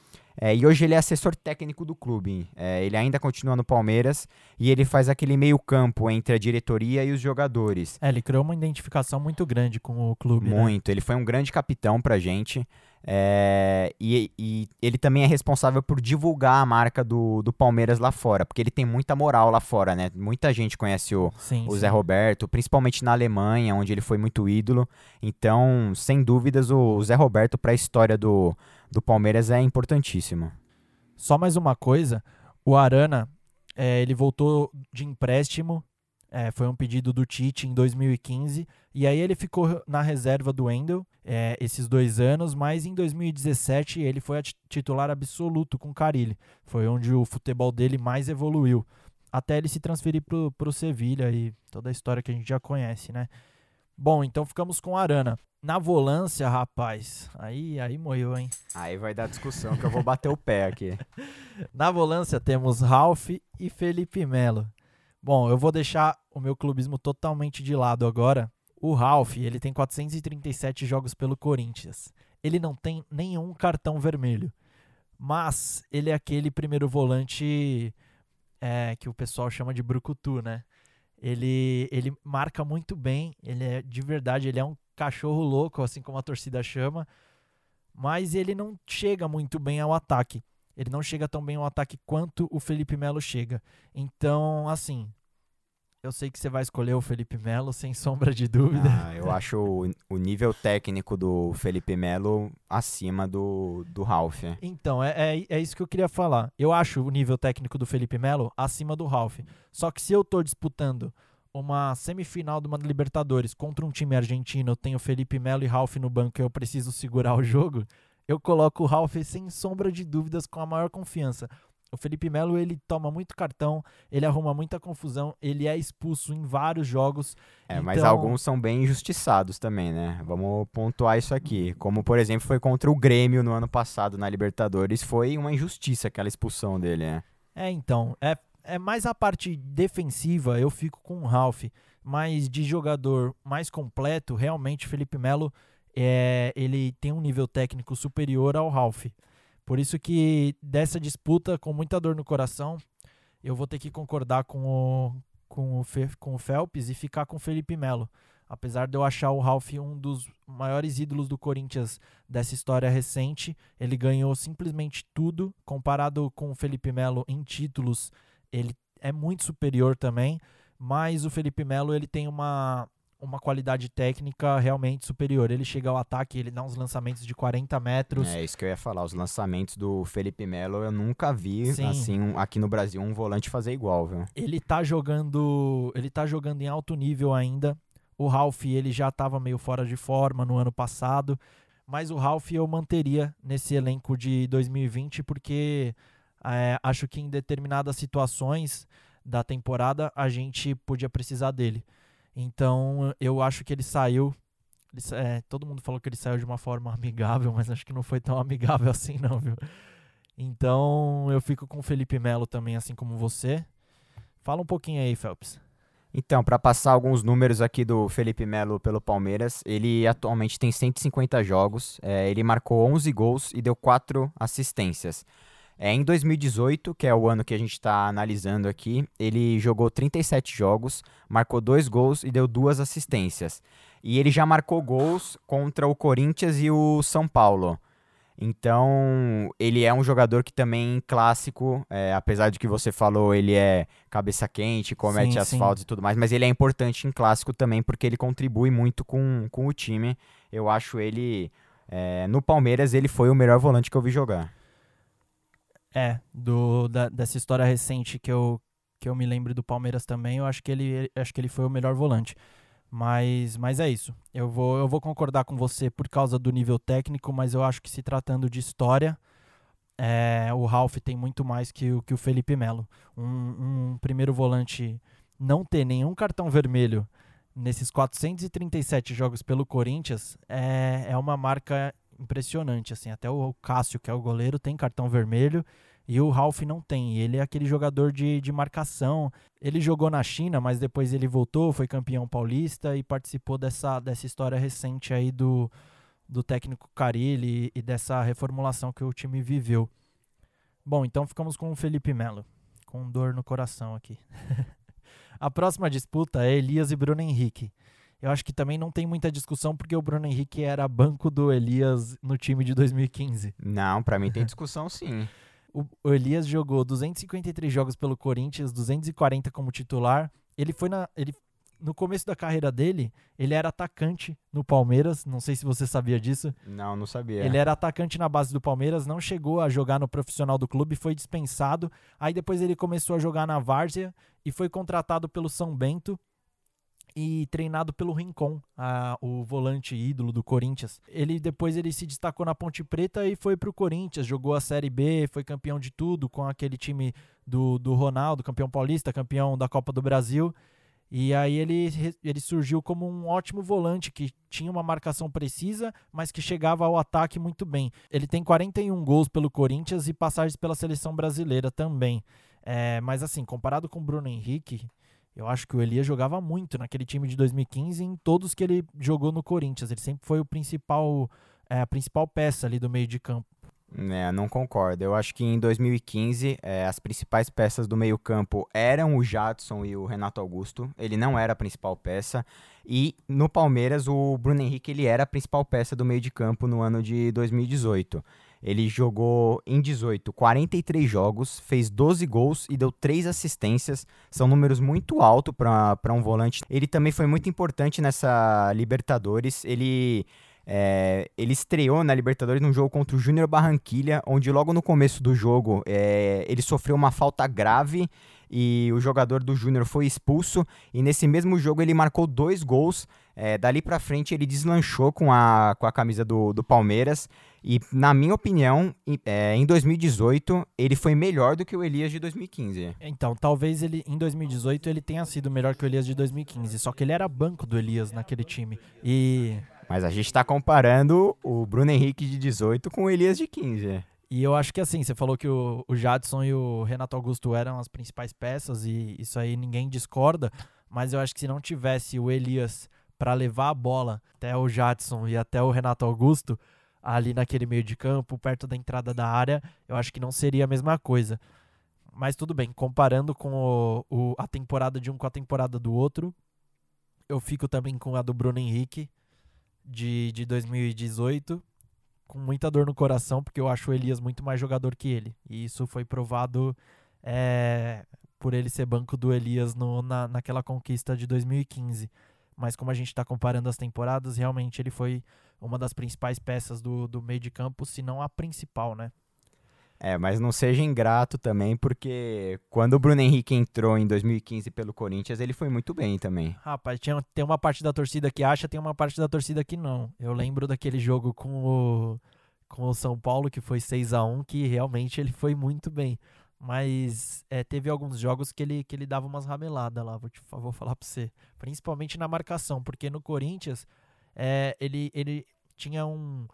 É, e hoje ele é assessor técnico do clube. É, ele ainda continua no Palmeiras e ele faz aquele meio campo entre a diretoria e os jogadores. É, ele criou uma identificação muito grande com o clube. Né? Muito. Né? Ele foi um grande capitão pra gente. É, e, e, ele também é responsável por divulgar a marca do, do Palmeiras lá fora, porque ele tem muita moral lá fora, né? Muita gente conhece o, sim, o sim. Zé Roberto, principalmente na Alemanha, onde ele foi muito ídolo. Então, sem dúvidas, o, o Zé Roberto, para a história do, do Palmeiras é importantíssimo. Só mais uma coisa, o Arana, é, ele voltou de empréstimo, é, foi um pedido do Tite em 2015, e aí ele ficou na reserva do Wendel é, esses dois anos, mas em 2017 ele foi titular absoluto com o Carilli. Foi onde o futebol dele mais evoluiu, até ele se transferir para o Sevilha e toda a história que a gente já conhece, né? Bom, então ficamos com Arana. Na volância, rapaz, aí, aí moiu, hein? Aí vai dar discussão que eu vou bater o pé aqui. Na volância temos Ralph e Felipe Melo. Bom, eu vou deixar o meu clubismo totalmente de lado agora. O Ralph, ele tem 437 jogos pelo Corinthians. Ele não tem nenhum cartão vermelho. Mas ele é aquele primeiro volante é, que o pessoal chama de brucutu, né? Ele, ele marca muito bem, ele é de verdade, ele é um cachorro louco, assim como a torcida chama, mas ele não chega muito bem ao ataque. Ele não chega tão bem ao ataque quanto o Felipe Melo chega. Então, assim, eu sei que você vai escolher o Felipe Melo, sem sombra de dúvida. Ah, eu acho o, o, nível técnico do Felipe Melo acima do, do Ralf. Então, é, é, é, isso que eu queria falar. Eu acho o nível técnico do Felipe Melo acima do Ralf. Só que se eu tô disputando uma semifinal de uma Libertadores contra um time argentino, eu tenho Felipe Melo e Ralf no banco e eu preciso segurar o jogo, eu coloco o Ralf sem sombra de dúvidas com a maior confiança. O Felipe Melo, ele toma muito cartão, ele arruma muita confusão, ele é expulso em vários jogos. É, então... mas alguns são bem injustiçados também, né? Vamos pontuar isso aqui. Como, por exemplo, foi contra o Grêmio no ano passado na Libertadores, foi uma injustiça aquela expulsão dele, né? É, então, é, é mais a parte defensiva, eu fico com o Ralph, mas de jogador mais completo, realmente Felipe Melo é, ele tem um nível técnico superior ao Ralph. Por isso que dessa disputa, com muita dor no coração, eu vou ter que concordar com o, com o, Fe, com o Phelps e ficar com o Felipe Melo. Apesar de eu achar o Ralph um dos maiores ídolos do Corinthians dessa história recente, ele ganhou simplesmente tudo. Comparado com o Felipe Melo em títulos, ele é muito superior também. Mas o Felipe Melo ele tem uma, uma qualidade técnica realmente superior. Ele chega ao ataque, ele dá uns lançamentos de 40 metros. É isso que eu ia falar. Os lançamentos do Felipe Melo eu nunca vi Sim. assim um- aqui no Brasil um volante fazer igual, viu? Ele tá jogando, ele tá jogando em alto nível ainda. O Ralph, ele já estava meio fora de forma no ano passado, mas o Ralph eu manteria nesse elenco de 2020 porque é, acho que em determinadas situações da temporada a gente podia precisar dele. Então eu acho que ele saiu. ele é, todo mundo falou que ele saiu de uma forma amigável, mas acho que não foi tão amigável assim, não, viu? Então eu fico com o Felipe Melo também, assim como você. Fala um pouquinho aí, Phelps. Então, para passar alguns números aqui do Felipe Melo pelo Palmeiras, ele atualmente tem 150 jogos, é, ele marcou 11 gols e deu 4 assistências. É, em 2018, que é o ano que a gente está analisando aqui, ele jogou 37 jogos, marcou 2 gols e deu 2 assistências. E ele já marcou gols contra o Corinthians e o São Paulo. Então, ele é um jogador que também clássico, é, apesar de que você falou, ele é cabeça quente, comete Sim, as sim. faltas e tudo mais, mas ele é importante em clássico também porque ele contribui muito com, com o time. Eu acho ele, é, no Palmeiras, ele foi o melhor volante que eu vi jogar. É, do, da- dessa história recente que eu, que eu me lembro do Palmeiras também, eu acho que ele, acho que ele foi o melhor volante. Mas, mas é isso. Eu vou, eu vou concordar com você por causa do nível técnico, mas eu acho que se tratando de história, é, o Ralph tem muito mais que, o- que o Felipe Melo. Um, um primeiro volante não ter nenhum cartão vermelho nesses 437 jogos pelo Corinthians é, é uma marca impressionante. assim Até o Cássio, que é o goleiro, tem cartão vermelho e o Ralph não tem. Ele é aquele jogador de, de marcação. Ele jogou na China, mas depois ele voltou, foi campeão paulista e participou dessa, dessa história recente aí do, do técnico Carilli e dessa reformulação que o time viveu. Bom, então ficamos com o Felipe Melo, com dor no coração aqui. A próxima disputa é Elias e Bruno Henrique. Eu acho que também não tem muita discussão porque o Bruno Henrique era banco do Elias no time de 2015. Não, pra mim tem discussão sim. O, o Elias jogou 253 jogos pelo Corinthians, 240 como titular. Ele foi na. Ele, no começo da carreira dele, ele era atacante no Palmeiras. Não sei se você sabia disso. Não, não sabia. Ele era atacante na base do Palmeiras, não chegou a jogar no profissional do clube, foi dispensado. Aí depois ele começou a jogar na Várzea e foi contratado pelo São Bento e treinado pelo Rincon, a- o volante ídolo do Corinthians. Ele depois ele se destacou na Ponte Preta e foi pro Corinthians, jogou a Série B, foi campeão de tudo com aquele time do, do Ronaldo, campeão paulista, campeão da Copa do Brasil. E aí ele, ele surgiu como um ótimo volante que tinha uma marcação precisa, mas que chegava ao ataque muito bem. Ele tem 41 gols pelo Corinthians e passagens pela seleção brasileira também. É, mas assim, comparado com o Bruno Henrique, eu acho que o Elias jogava muito naquele time de 2015 e em todos que ele jogou no Corinthians. Ele sempre foi o principal, é, a principal peça ali do meio de campo. É, não concordo. Eu acho que em 2015 é, as principais peças do meio-campo eram o Jadson e o Renato Augusto. Ele não era a principal peça. E no Palmeiras, o Bruno Henrique ele era a principal peça do meio de campo no ano de 2018. Ele jogou em 18 43 jogos, fez 12 gols e deu 3 assistências. São números muito altos para um volante. Ele também foi muito importante nessa Libertadores. Ele é, ele estreou na Libertadores num jogo contra o Júnior Barranquilha, onde logo no começo do jogo é, ele sofreu uma falta grave e o jogador do Júnior foi expulso. E nesse mesmo jogo ele marcou dois gols. É, dali pra frente ele deslanchou com a, com a camisa do, do Palmeiras. E, na minha opinião, em, é, em 2018 ele foi melhor do que o Elias de 2015. Então, talvez ele em 2018 ele tenha sido melhor que o Elias de 2015, só que ele era banco do Elias naquele time. E Mas a gente tá comparando o Bruno Henrique de 18 com o Elias de 15. E eu acho que assim, você falou que o, o Jadson e o Renato Augusto eram as principais peças, e isso aí ninguém discorda, mas eu acho que se não tivesse o Elias para levar a bola até o Jadson e até o Renato Augusto, ali naquele meio de campo, perto da entrada da área, eu acho que não seria a mesma coisa. Mas tudo bem, comparando com o, o, a temporada de um com a temporada do outro, eu fico também com a do Bruno Henrique, de, de 2018, com muita dor no coração, porque eu acho o Elias muito mais jogador que ele. E isso foi provado é, por ele ser banco do Elias no, na, naquela conquista de 2015. Mas como a gente está comparando as temporadas, realmente ele foi uma das principais peças do, do meio de campo, se não a principal, né? É, mas não seja ingrato também, porque quando o Bruno Henrique entrou em 2015 pelo Corinthians, ele foi muito bem também. Rapaz, tinha, tem uma parte da torcida que acha, tem uma parte da torcida que não. Eu lembro daquele jogo com o, com o São Paulo, que foi 6 a 1 que realmente ele foi muito bem. Mas é, teve alguns jogos que ele, que ele dava umas rameladas lá, vou, te, vou falar pra você. Principalmente na marcação, porque no Corinthians é, ele, ele tinha um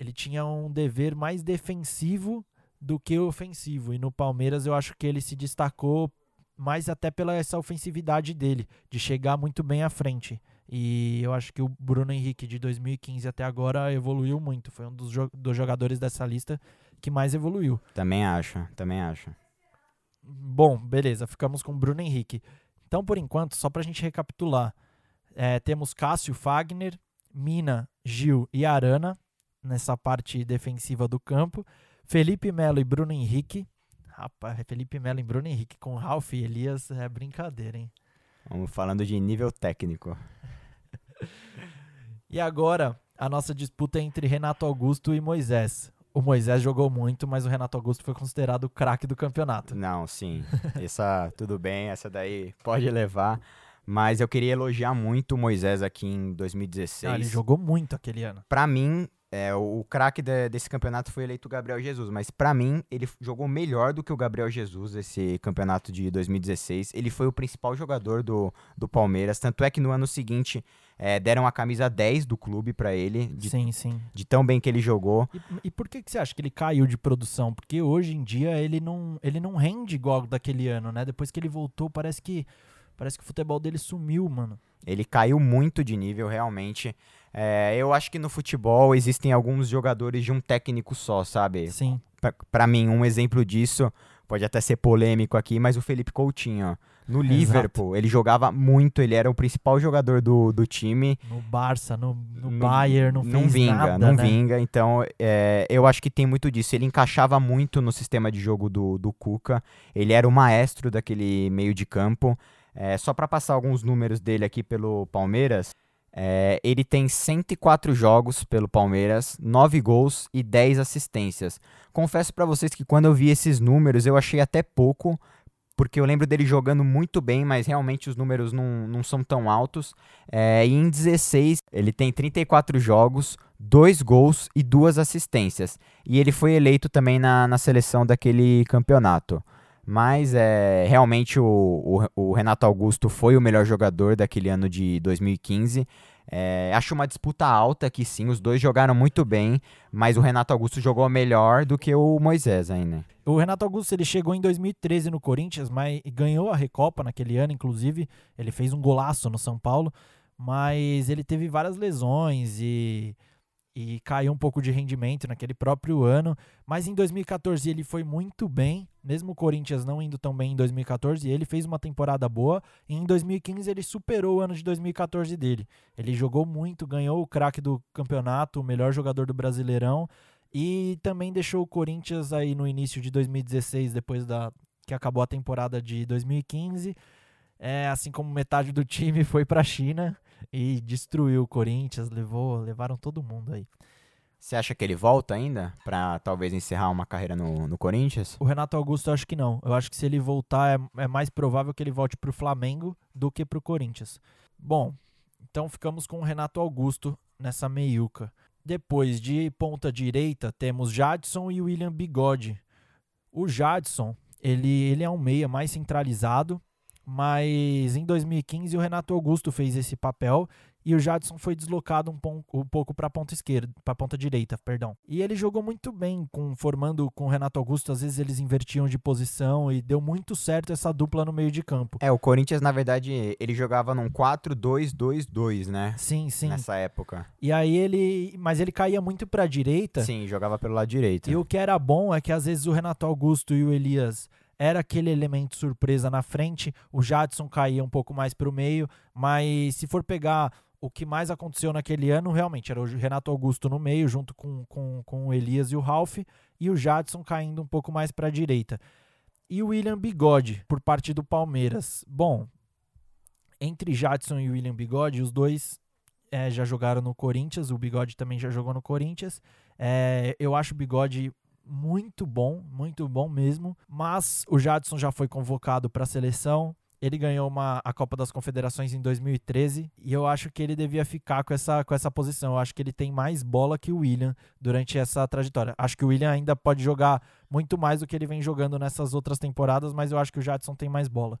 ele tinha um dever mais defensivo do que ofensivo. E no Palmeiras eu acho que ele se destacou mais até pela essa ofensividade dele, de chegar muito bem à frente. E eu acho que o Bruno Henrique de 2015 até agora evoluiu muito. Foi um dos, jo dos jogadores dessa lista que mais evoluiu. Também acho, também acho. Bom, beleza, ficamos com o Bruno Henrique. Então, por enquanto, só para a gente recapitular, é, temos Cássio Fagner, Mina, Gil e Arana nessa parte defensiva do campo. Felipe Melo e Bruno Henrique. Rapaz, Felipe Melo e Bruno Henrique com Ralf e Elias é brincadeira, hein? Vamos falando de nível técnico. e agora, a nossa disputa é entre Renato Augusto e Moisés. O Moisés jogou muito, mas o Renato Augusto foi considerado o craque do campeonato. Não, sim. Essa, tudo bem, essa daí pode levar. Mas eu queria elogiar muito o Moisés aqui em 2016. Ah, ele jogou muito aquele ano. Para mim, é, o, craque de, desse campeonato foi eleito o Gabriel Jesus, mas para mim ele jogou melhor do que o Gabriel Jesus esse campeonato de 2016. Ele foi o principal jogador do, do Palmeiras, tanto é que no ano seguinte é, deram a camisa 10 do clube para ele, de, sim, sim. de tão bem que ele jogou. E, e, por que, que você acha que ele caiu de produção? Porque hoje em dia ele não, ele não rende igual daquele ano, né? Depois que ele voltou, parece que parece que o futebol dele sumiu, mano. Ele caiu muito de nível, realmente. É, eu acho que no futebol existem alguns jogadores de um técnico só, sabe? Sim. Para mim, um exemplo disso, pode até ser polêmico aqui, mas o Felipe Coutinho. No Liverpool, ele jogava muito, ele era o principal jogador do, do time. No Barça, no, no, no Bayern, não, não vinga, nada, não né? vinga. Então, é, eu acho que tem muito disso. Ele encaixava muito no sistema de jogo do, do Cuca. Ele era o maestro daquele meio de campo. É, só para passar alguns números dele aqui pelo Palmeiras, é, ele tem 104 jogos pelo Palmeiras, 9 gols e 10 assistências. Confesso para vocês que quando eu vi esses números eu achei até pouco, porque eu lembro dele jogando muito bem, mas realmente os números não, não são tão altos. É, e em 16 ele tem 34 jogos, 2 gols e 2 assistências. E ele foi eleito também na, na seleção daquele campeonato. Mas é, realmente o, o, o, Renato Augusto foi o melhor jogador daquele ano de 2015. É, acho uma disputa alta que sim, os dois jogaram muito bem, mas o Renato Augusto jogou melhor do que o Moisés ainda. O Renato Augusto ele chegou em 2013 no Corinthians, mas ganhou a Recopa naquele ano, inclusive. Ele fez um golaço no São Paulo, mas ele teve várias lesões e e caiu um pouco de rendimento naquele próprio ano, mas em 2014 ele foi muito bem, mesmo o Corinthians não indo tão bem em 2014, ele fez uma temporada boa, e em 2015 ele superou o ano de 2014 dele. Ele jogou muito, ganhou o craque do campeonato, o melhor jogador do Brasileirão, e também deixou o Corinthians aí no início de 2016, depois da que acabou a temporada de 2015, é, assim como metade do time foi para a China e destruiu o Corinthians, levou, levaram todo mundo aí. Você acha que ele volta ainda para talvez encerrar uma carreira no, no Corinthians? O Renato Augusto eu acho que não. Eu acho que se ele voltar é, é mais provável que ele volte para o Flamengo do que para o Corinthians. Bom, então ficamos com o Renato Augusto nessa meiuca. Depois de ponta direita temos Jadson e William Bigode. O Jadson ele, ele é um meia mais centralizado, mas em 2015 o Renato Augusto fez esse papel e o Jadson foi deslocado um, pon- um pouco para a ponta esquerda, para ponta direita, perdão. E ele jogou muito bem com formando com o Renato Augusto, às vezes eles invertiam de posição e deu muito certo essa dupla no meio de campo. É, o Corinthians, na verdade, ele jogava num 4-2-2-2, né? Sim, sim. Nessa época. E aí ele, mas ele caía muito para a direita. Sim, jogava pelo lado direito. E o que era bom é que às vezes o Renato Augusto e o Elias era aquele elemento surpresa na frente, o Jadson caía um pouco mais para o meio, mas se for pegar o que mais aconteceu naquele ano, realmente era o Renato Augusto no meio, junto com, com, com o Elias e o Ralph, e o Jadson caindo um pouco mais para a direita. E o William Bigode, por parte do Palmeiras. Bom, entre Jadson e William Bigode, os dois eh, já jogaram no Corinthians, o Bigode também já jogou no Corinthians. É, eu acho o Bigode muito bom, muito bom mesmo. Mas o Jadson já foi convocado para a seleção. Ele ganhou uma, a Copa das Confederações em 2013 e eu acho que ele devia ficar com essa, com essa posição. Eu acho que ele tem mais bola que o William durante essa trajetória. Acho que o William ainda pode jogar muito mais do que ele vem jogando nessas outras temporadas, mas eu acho que o Jadson tem mais bola.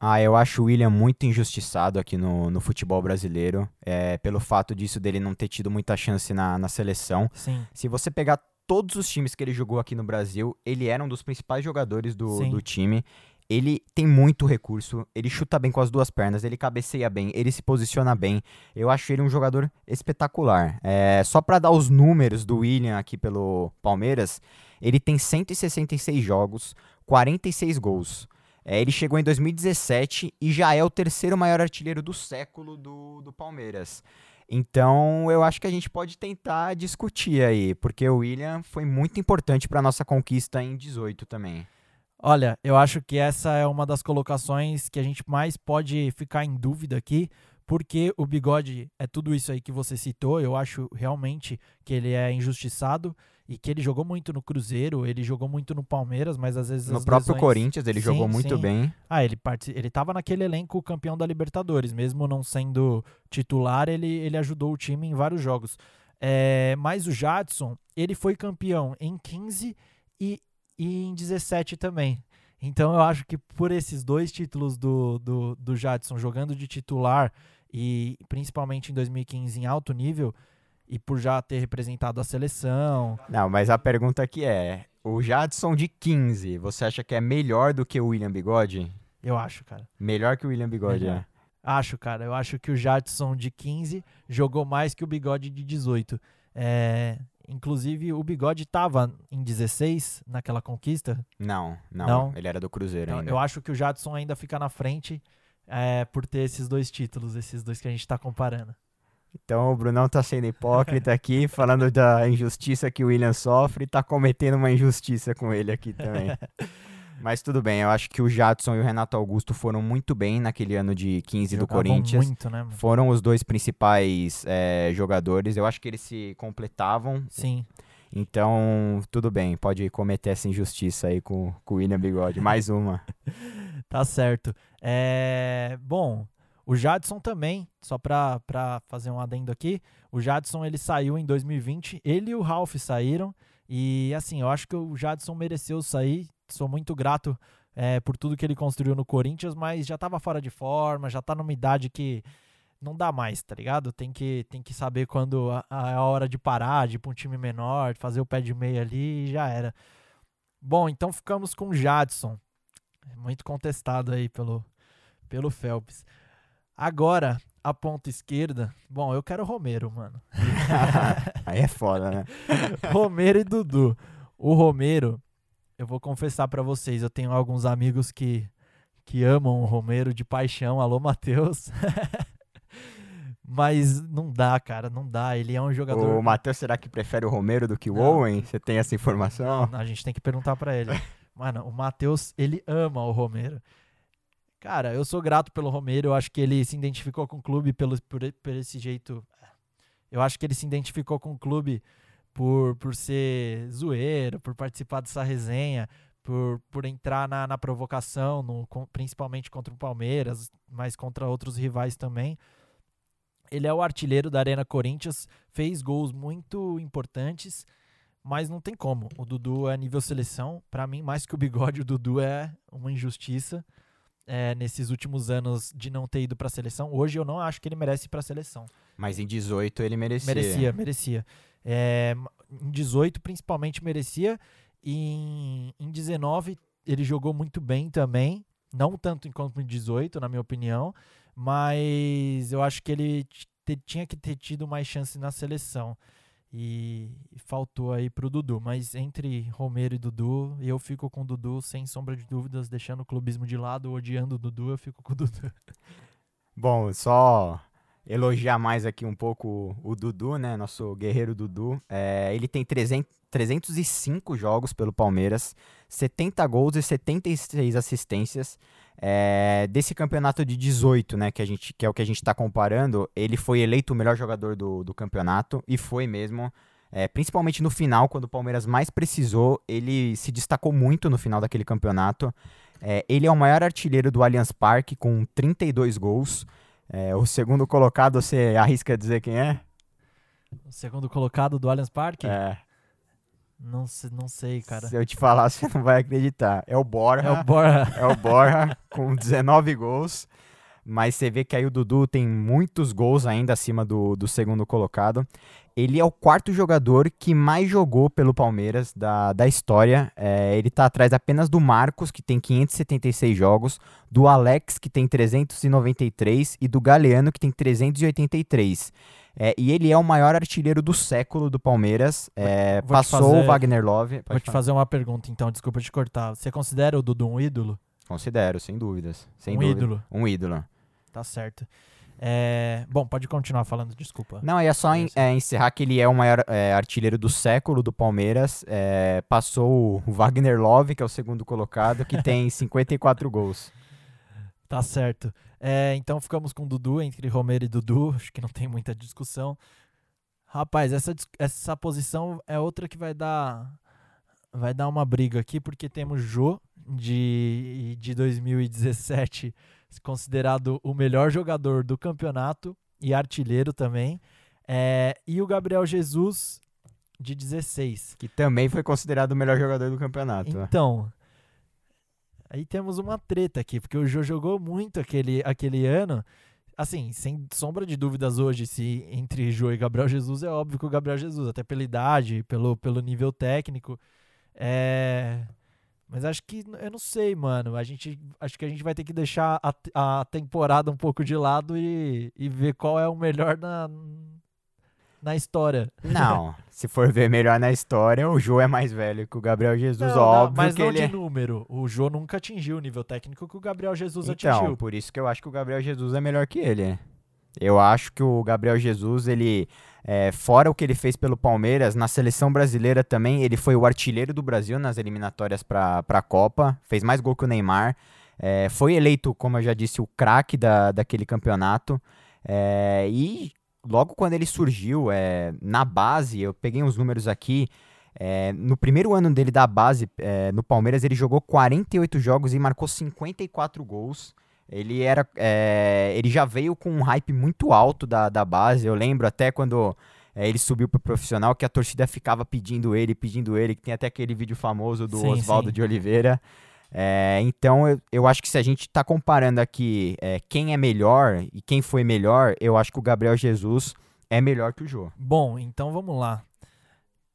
Ah, eu acho o William muito injustiçado aqui no, no futebol brasileiro, é, pelo fato disso dele não ter tido muita chance na, na seleção. Sim, Se você pegar todos os times que ele jogou aqui no Brasil, ele era um dos principais jogadores do, do time. Ele tem muito recurso, ele chuta bem com as duas pernas, ele cabeceia bem, ele se posiciona bem. Eu acho ele um jogador espetacular. É, só para dar os números do William aqui pelo Palmeiras, ele tem 166 jogos, 46 gols. É, ele chegou em 2017 e já é o terceiro maior artilheiro do século do, do Palmeiras. Então, eu acho que a gente pode tentar discutir aí, porque o William foi muito importante para nossa conquista em 18 também. Olha, eu acho que essa é uma das colocações que a gente mais pode ficar em dúvida aqui, porque o bigode é tudo isso aí que você citou. Eu acho realmente que ele é injustiçado e que ele jogou muito no Cruzeiro, ele jogou muito no Palmeiras, mas às vezes. No próprio lesões- Corinthians, ele Sim, jogou muito sim. bem. Ah, ele, partici... ele tava naquele elenco campeão da Libertadores, mesmo não sendo titular, ele, ele ajudou o time em vários jogos. É, mas o Jadson, ele foi campeão em 15 e, e em 17 também. Então eu acho que por esses dois títulos do, do, do Jadson jogando de titular e principalmente em 2015 em alto nível, e por já ter representado a seleção, Não, mas a pergunta aqui é: o Jadson de 15, você acha que é melhor do que o William Bigode? eu acho, cara. Melhor que o William Bigode, é. Acho, cara. Eu acho que o Jadson de 15 jogou mais que o Bigode de 18. É, inclusive, o Bigode tava em 16 naquela conquista. Não, não, Não? Ele era do Cruzeiro Então, ainda. eu acho que o Jadson ainda fica na frente é, por ter esses dois títulos, esses dois que a gente tá comparando. Então o Brunão tá sendo hipócrita aqui, falando da injustiça que o William sofre tá cometendo uma injustiça com ele aqui também. Mas tudo bem, eu acho que o Jadson e o Renato Augusto foram muito bem naquele ano de 15 do Jogavam Corinthians. muito, né? mano? Foram os dois principais é, jogadores. Eu acho que eles se completavam. Sim. Então, tudo bem, pode cometer essa injustiça aí com, com o William Bigode. Mais uma. Tá certo. É, bom, o Jadson também, só pra fazer um adendo aqui, o Jadson ele saiu em 2020, ele e o Ralph saíram, e assim, eu acho que o Jadson mereceu sair, sou muito grato é, por tudo que ele construiu no Corinthians, mas já tava fora de forma, já tá numa idade que não dá mais, tá ligado? Tem que, tem que saber quando a- a- é a hora de parar, de ir pra um time menor, fazer o pé de meia ali e já era. Bom, então ficamos com o Jadson. Muito contestado aí pelo, pelo Phelps. Agora, a ponta esquerda. Bom, eu quero Romero, mano. aí é foda, né? Romero e Dudu. O Romero, eu vou confessar pra vocês, eu tenho alguns amigos que, que amam o Romero de paixão. Alô, Matheus. Mas não dá, cara, não dá. Ele é um jogador. O Matheus, será que prefere o Romero do que o Não. Owen? Você tem essa informação? Não, a gente tem que perguntar pra ele. Mano, o Matheus, ele ama o Romero. Cara, eu sou grato pelo Romero. Eu acho que ele se identificou com o clube pelo, por, por esse jeito. Eu acho que ele se identificou com o clube por, por ser zoeiro, por participar dessa resenha, por, por entrar na, na provocação, no, com- principalmente contra o Palmeiras, mas contra outros rivais também. Ele é o artilheiro da Arena Corinthians, fez gols muito importantes, mas não tem como. O Dudu é nível seleção. Pra mim, mais que o bigode, o Dudu é uma injustiça. É, nesses últimos anos de não ter ido para a seleção. Hoje eu não acho que ele merece ir para a seleção. Mas em 18 ele merecia. Merecia, merecia. É, em 18 principalmente merecia. E em, em 19 ele jogou muito bem também. Não tanto enquanto em 18, na minha opinião. Mas eu acho que ele tinha que ter tido mais chance na seleção. E, faltou aí pro Dudu. Mas entre Romero e Dudu, eu fico com o Dudu sem sombra de dúvidas, deixando o clubismo de lado, odiando o Dudu, eu fico com o Dudu. Bom, só elogiar mais aqui um pouco o Dudu, né? Nosso guerreiro Dudu. É, ele tem 300, 305 jogos pelo Palmeiras, 70 gols e 76 assistências. É, desse campeonato de 18, né, que, a gente, que é o que a gente está comparando, ele foi eleito o melhor jogador do, do campeonato e foi mesmo. É, principalmente no final, quando o Palmeiras mais precisou, ele se destacou muito no final daquele campeonato. É, ele é o maior artilheiro do Allianz Parque, com 32 gols. É, o segundo colocado, você arrisca dizer quem é? O segundo colocado do Allianz Parque? É. Não, se- não sei, cara. Se eu te falar, você não vai acreditar. É o Borja. É o Borja. É o Borja com 19 gols. Mas você vê que aí o Dudu tem muitos gols ainda acima do, do segundo colocado. Ele é o quarto jogador que mais jogou pelo Palmeiras da, da história. É, ele tá atrás apenas do Marcos, que tem 576 jogos, do Alex, que tem 393, e do Galeano, que tem 383. É, e ele é o maior artilheiro do século do Palmeiras. É, vou passou fazer- o Wagner Love. Vou Pode te falar. fazer uma pergunta, então, desculpa te cortar. Você considera o Dudu um ídolo? Considero, sem dúvidas. Sem um dúvida. ídolo. Um ídolo. Tá certo. É, Bom, pode continuar falando, desculpa. Não, é só en- é, encerrar que ele é o maior é, artilheiro do século do Palmeiras. é, passou o Wagner Love, que é o segundo colocado, que tem 54 gols. Tá certo. É, então ficamos com Dudu, entre Romero e Dudu. Acho que não tem muita discussão. Rapaz, essa, essa posição é outra que vai dar vai dar uma briga aqui, porque temos Jô, de, de 2017, considerado o melhor jogador do campeonato e artilheiro também. É, e o Gabriel Jesus, de 16. Que também foi considerado o melhor jogador do campeonato. Então, aí temos uma treta aqui, porque o Jô jogou muito aquele, aquele ano. Assim, sem sombra de dúvidas hoje, se entre Jô e Gabriel Jesus, é óbvio que o Gabriel Jesus, até pela idade, pelo, pelo nível técnico. É. Mas acho que, eu não sei, mano. A gente, acho que a gente vai ter que deixar a, a temporada um pouco de lado e, e ver qual é o melhor na, na história. Não, se for ver melhor na história, o Jô é mais velho que o Gabriel Jesus, Não, não, óbvio mas que não ele de é. número. O Jô nunca atingiu o nível técnico que o Gabriel Jesus Então, atingiu. por isso que eu acho que o Gabriel Jesus é melhor que ele. Eu acho que o Gabriel Jesus, ele, é, fora o que ele fez pelo Palmeiras, na seleção brasileira também, ele foi o artilheiro do Brasil nas eliminatórias para a Copa, fez mais gol que o Neymar, é, foi eleito, como eu já disse, o craque da, daquele campeonato. é, e logo quando ele surgiu é, na base, eu peguei uns números aqui. é, no primeiro ano dele da base é, no Palmeiras, ele jogou 48 jogos e marcou 54 gols. Ele era. é, ele já veio com um hype muito alto da, da base. Eu lembro até quando é, ele subiu pro profissional que a torcida ficava pedindo ele, pedindo ele, que tem até aquele vídeo famoso do Sim, Oswaldo sim. de Oliveira. É, então eu, eu acho que se a gente tá comparando aqui é, quem é melhor e quem foi melhor, eu acho que o Gabriel Jesus é melhor que o Jô. Bom, então vamos lá.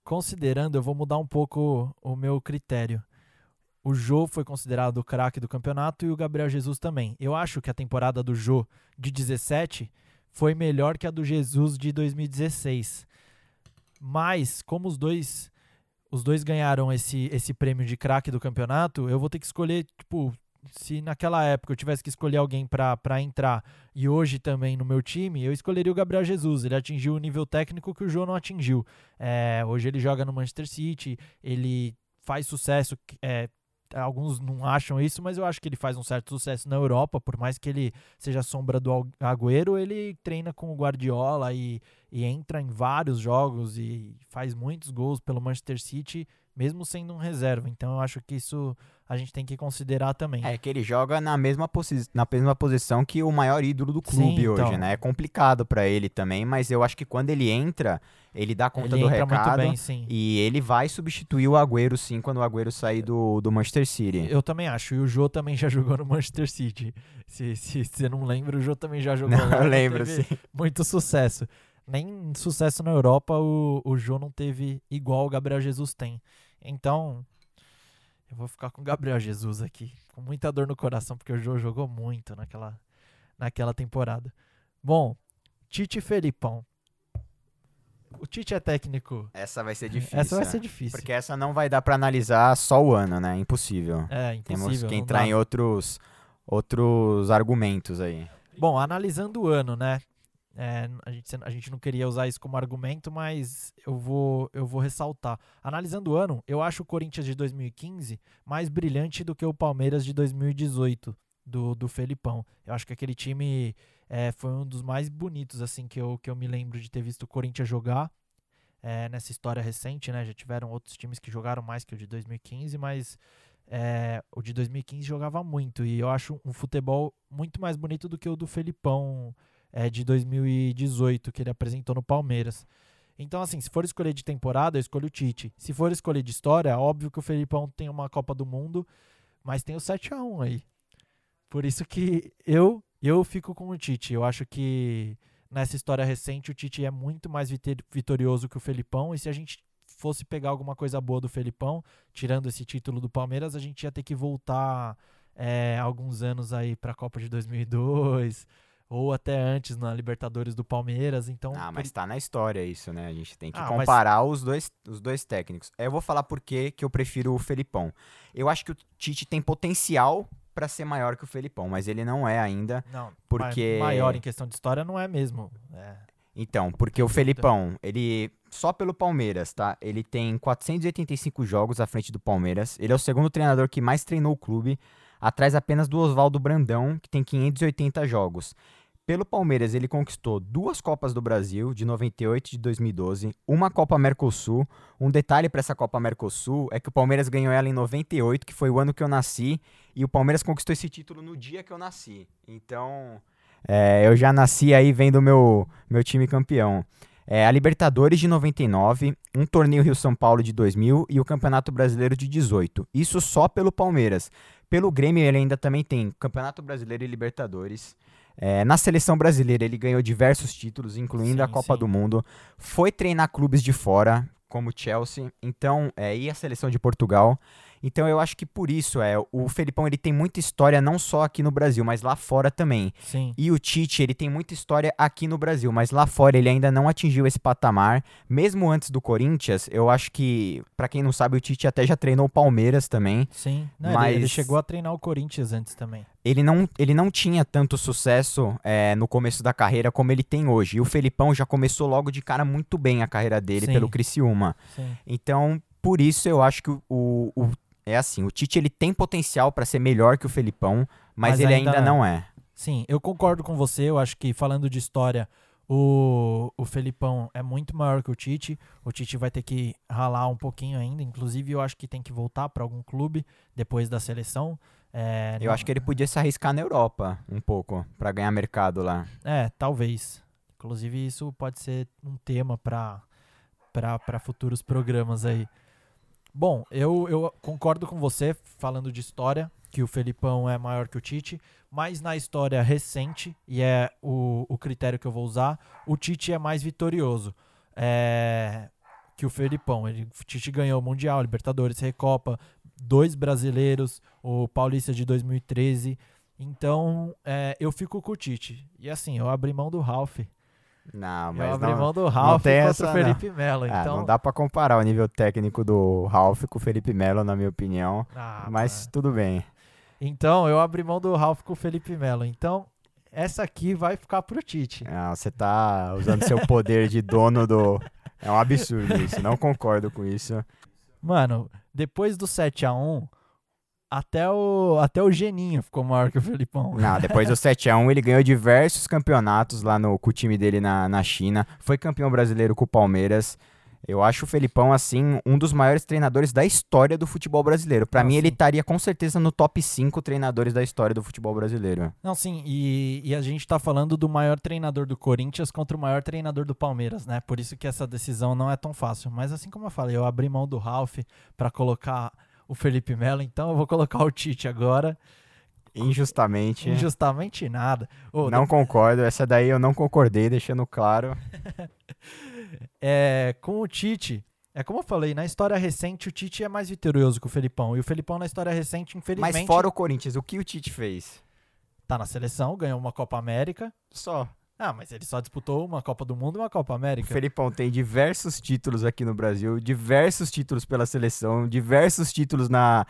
Considerando, eu vou mudar um pouco o meu critério. O Jô foi considerado o craque do campeonato e o Gabriel Jesus também. Eu acho que a temporada do Jô de 17 foi melhor que a do Jesus de 2016. Mas, como os dois os dois ganharam esse, esse prêmio de craque do campeonato, eu vou ter que escolher, tipo, se naquela época eu tivesse que escolher alguém pra entrar e hoje também no meu time, eu escolheria o Gabriel Jesus. Ele atingiu o nível técnico que o João não atingiu. É, hoje ele joga no Manchester City, ele faz sucesso. é, alguns não acham isso, mas eu acho que ele faz um certo sucesso na Europa, por mais que ele seja sombra do Agüero, ele treina com o Guardiola e, e entra em vários jogos e faz muitos gols pelo Manchester City mesmo sendo um reserva. Então eu acho que isso a gente tem que considerar também. É que ele joga na mesma, posi na mesma posição que o maior ídolo do clube Sim, hoje, então. né? É complicado pra ele também, mas eu acho que quando ele entra, ele dá conta Ele do recado bem, e ele vai substituir o Agüero sim quando o Agüero sair do, do Manchester City. Eu também acho. E o Jô também já jogou no Manchester City. Se, se você não lembra, o Jô também já jogou Não, eu e lembro, sim. Muito sucesso. Nem sucesso na Europa o, o Jô não teve igual o Gabriel Jesus tem. Então, eu vou ficar com o Gabriel Jesus aqui. Com muita dor no coração, porque o Jô jogou muito naquela, naquela temporada. Bom, Tite e Felipão. O Tite é técnico. Essa vai ser difícil. Essa vai né? ser difícil. Porque essa não vai dar pra analisar só o ano, né? Impossível. É, Temos impossível. que não entrar em outros, outros argumentos aí. Bom, analisando o ano, né? É, a, gente, a gente não queria usar isso como argumento, mas eu vou, eu vou ressaltar. Analisando o ano, eu acho o Corinthians de 2015 mais brilhante do que o Palmeiras de 2018, do, do Felipão. Eu acho que aquele time é, foi um dos mais bonitos, assim, que eu, que eu me lembro de ter visto o Corinthians jogar. é, nessa história recente, né? Já tiveram outros times que jogaram mais que o de 2015, mas é, o de 2015 jogava muito. E eu acho um futebol muito mais bonito do que o do Felipão é, de 2018, que ele apresentou no Palmeiras. Então, assim, se for escolher de temporada, eu escolho o Tite. Se for escolher de história, óbvio que o Felipão tem uma Copa do Mundo, mas tem o 7 a 1 aí. Por isso que eu eu fico com o Tite. Eu acho que nessa história recente o Tite é muito mais vitorioso que o Felipão. E se a gente fosse pegar alguma coisa boa do Felipão, tirando esse título do Palmeiras, a gente ia ter que voltar é, alguns anos aí para a Copa de 2002 ou até antes na Libertadores do Palmeiras. Então, Ah, por- mas tá na história isso, né? A gente tem que Ah, mas- comparar os, dois, os dois técnicos. Eu vou falar por que que eu prefiro o Felipão. Eu acho que o Tite tem potencial pra ser maior que o Felipão, mas ele não é ainda. não, porque- ma- maior em questão de história não é mesmo. É, Então, porque o Felipão, ele só pelo Palmeiras, tá? Ele tem 485 jogos à frente do Palmeiras. Ele é o segundo treinador que mais treinou o clube, atrás apenas do Oswaldo Brandão, que tem 580 jogos. Pelo Palmeiras, ele conquistou duas Copas do Brasil, de 98 e de 2012, uma Copa Mercosul. Um detalhe para essa Copa Mercosul é que o Palmeiras ganhou ela em 98, que foi o ano que eu nasci, e o Palmeiras conquistou esse título no dia que eu nasci. Então, é, eu já nasci aí vendo meu, meu time campeão. É, a Libertadores de 99, um torneio Rio-São Paulo de 2000 e o Campeonato Brasileiro de 18. Isso só pelo Palmeiras. Pelo Grêmio ele ainda também tem Campeonato Brasileiro e Libertadores. É, na seleção brasileira ele ganhou diversos títulos, incluindo a Sim, Copa sim. do Mundo. Foi treinar clubes de fora, como Chelsea, então, é, e a seleção de Portugal. Então eu acho que por isso é o Felipão ele tem muita história não só aqui no Brasil, mas lá fora também. sim. E o Tite, ele tem muita história aqui no Brasil, mas lá fora ele ainda não atingiu esse patamar. Mesmo antes do Corinthians, eu acho que, pra quem não sabe, o Tite até já treinou o Palmeiras também. Sim, Não, ele- ele, Mas- chegou a treinar o Corinthians antes também. Ele não, ele não tinha tanto sucesso é, no começo da carreira como ele tem hoje. E o Felipão já começou logo de cara muito bem a carreira dele Sim. pelo Criciúma. Sim. Então, por isso eu acho que o- o- é assim, o Tite ele tem potencial pra ser melhor que o Felipão, mas, Mas ele ainda ainda não é. Sim, eu concordo com você. Eu acho que falando de história, o, o Felipão é muito maior que o Tite. O Tite vai ter que ralar um pouquinho ainda. Inclusive, eu acho que tem que voltar para algum clube depois da seleção. É, Eu não- acho que ele podia se arriscar na Europa um pouco pra ganhar mercado lá. É, talvez. Inclusive, isso pode ser um tema para para futuros programas aí. Bom, eu, eu concordo com você falando de história, que o Felipão é maior que o Tite, mas na história recente, e é o, o critério que eu vou usar, o Tite é mais vitorioso é, que o Felipão. Ele, o Tite ganhou o Mundial, Libertadores, Recopa, dois brasileiros, o Paulista de 2013. Então, é, eu fico com o Tite. E assim, eu abri mão do Ralph. Não, Eu mas abri não, mão do Ralph tem contra essa, o não. Felipe Melo. Ah, Então, não dá pra comparar o nível técnico do Ralph com o Felipe Melo, na minha opinião. Ah, mas pá. tudo bem. então, eu abri mão do Ralph com o Felipe Melo. Então, essa aqui vai ficar pro Tite. Ah, você tá usando seu poder de dono do. É um absurdo isso, não concordo com isso. Mano, depois do 7 a 1 até o, até o Geninho ficou maior que o Felipão. Não, depois do 7x1 ele ganhou diversos campeonatos lá no, com o time dele na, na China. Foi campeão brasileiro com o Palmeiras. Eu acho o Felipão, assim, um dos maiores treinadores da história do futebol brasileiro. Pra Não, mim, ele sim. estaria com certeza no top 5 treinadores da história do futebol brasileiro. Não, sim, e, e a gente tá falando do maior treinador do Corinthians contra o maior treinador do Palmeiras, né? Por isso que essa decisão não é tão fácil. Mas assim como eu falei, eu abri mão do Ralf pra colocar o Felipe Melo, então eu vou colocar o Tite agora. Injustamente. Injustamente nada. Ô, Não concordo. Essa daí eu não concordei, deixando claro. é, com o Tite, é como eu falei, na história recente o Tite é mais vitorioso que o Felipão. E o Felipão na história recente, infelizmente, Mas fora o Corinthians, o que o Tite fez? tá na seleção, ganhou uma Copa América. Só. Ah, mas ele só disputou uma Copa do Mundo e uma Copa O América. Felipão tem diversos títulos aqui no Brasil, diversos títulos pela seleção, diversos títulos na.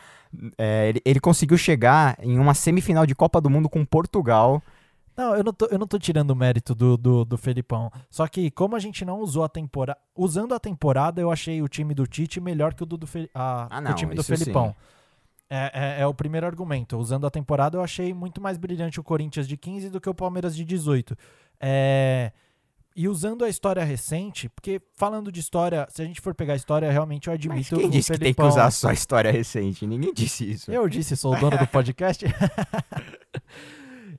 é, ele, ele conseguiu chegar em uma semifinal de Copa do Mundo com Portugal. Não, eu não tô, eu não tô tirando o mérito do, do, do Felipão. Só que como a gente não usou a temporada. Usando a temporada, eu achei o time do Tite melhor que o do, do Fe- a- Ah, o não, time do sim. Felipão. É, é, é o primeiro argumento. Usando a temporada, eu achei muito mais brilhante o Corinthians de 15 do que o Palmeiras de 18. É, e usando a história recente, porque falando de história, se a gente for pegar a história, realmente eu Mas admito quem o disse que tem que Felipão- usar só a história recente? Ninguém disse isso. eu disse, sou o dono do podcast.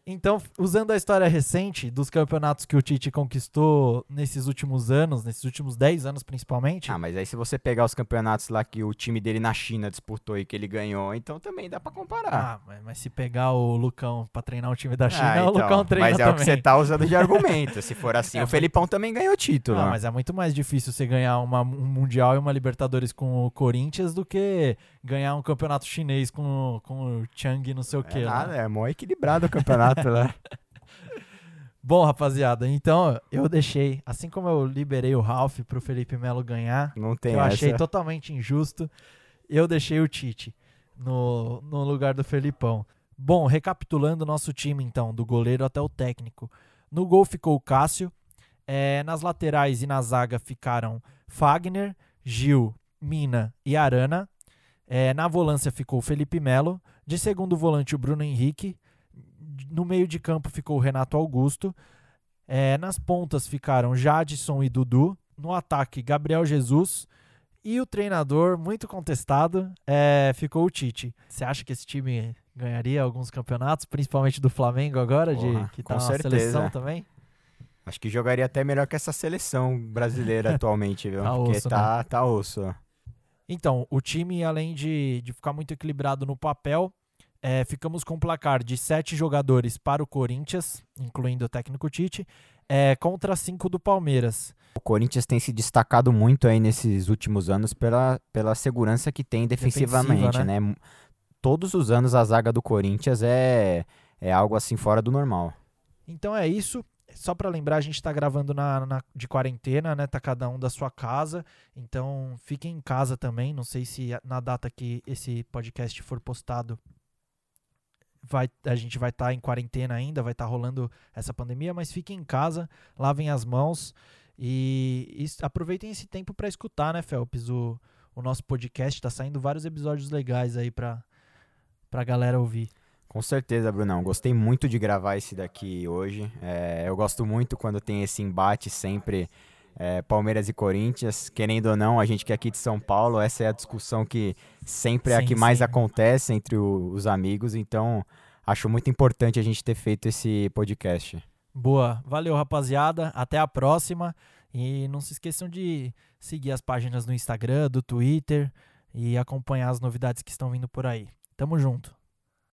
então, usando a história recente dos campeonatos que o Tite conquistou nesses últimos anos, nesses últimos 10 anos principalmente, Ah, mas aí se você pegar os campeonatos lá que o time dele na China disputou e que ele ganhou, então também dá pra comparar. ah, mas, mas se pegar o Lucão pra treinar o time da China, Ah, o então, Lucão treina mas é também. o que você tá usando de argumento. Se for assim, É, o Felipão também ganhou título. Ah, mas é muito mais difícil você ganhar uma- um Mundial e uma Libertadores com o Corinthians do que ganhar um campeonato chinês com, o- com o Chang não sei o que. É nada, é mó equilibrado o campeonato lá. Bom, rapaziada, então eu deixei, assim como eu liberei o Ralph pro Felipe Melo ganhar, Não que tem eu essa. achei totalmente injusto, eu deixei o Tite no, no lugar do Felipão. Bom, recapitulando o nosso time então, do goleiro até o técnico. No gol ficou o Cássio, eh, nas laterais e na zaga ficaram Fagner, Gil, Mina e Arana. Eh, na volância ficou o Felipe Melo, de segundo volante o Bruno Henrique, no meio de campo ficou o Renato Augusto, eh, nas pontas ficaram Jadson e Dudu, no ataque Gabriel Jesus e o treinador, muito contestado, eh, ficou o Tite. Você acha que esse time ganharia alguns campeonatos, principalmente do Flamengo agora, de Porra, que com tá na certeza. seleção também? Acho que jogaria até melhor que essa seleção brasileira atualmente, viu? Tá Porque osso, tá, tá osso. Então, o time, além de, de ficar muito equilibrado no papel, eh, ficamos com um placar de sete jogadores para o Corinthians, incluindo o técnico Tite, eh, contra cinco do Palmeiras. O Corinthians tem se destacado muito aí nesses últimos anos pela, pela segurança que tem defensivamente, Defensiva, né? M- Todos os anos a zaga do Corinthians é, é algo assim fora do normal. Então é isso. Só para lembrar, a gente tá gravando na, na- de quarentena, né? Tá cada um da sua casa. Então fiquem em casa também. Não sei se na data que esse podcast for postado vai, a gente vai estar em quarentena ainda, vai estar rolando essa pandemia, mas fiquem em casa, lavem as mãos e, e aproveitem esse tempo para escutar, né, Felps? O, o nosso podcast tá saindo vários episódios legais aí pra, pra galera ouvir. Com certeza, Brunão. Gostei muito de gravar esse daqui hoje. É, eu gosto muito quando tem esse embate sempre é, Palmeiras e Corinthians. Querendo ou não, a gente que é aqui de São Paulo, essa é a discussão que sempre é a Sim, que mais sim. acontece entre o- os amigos. Então, acho muito importante a gente ter feito esse podcast. Boa, valeu rapaziada, até a próxima e não se esqueçam de seguir as páginas no Instagram, do Twitter e acompanhar as novidades que estão vindo por aí. Tamo junto.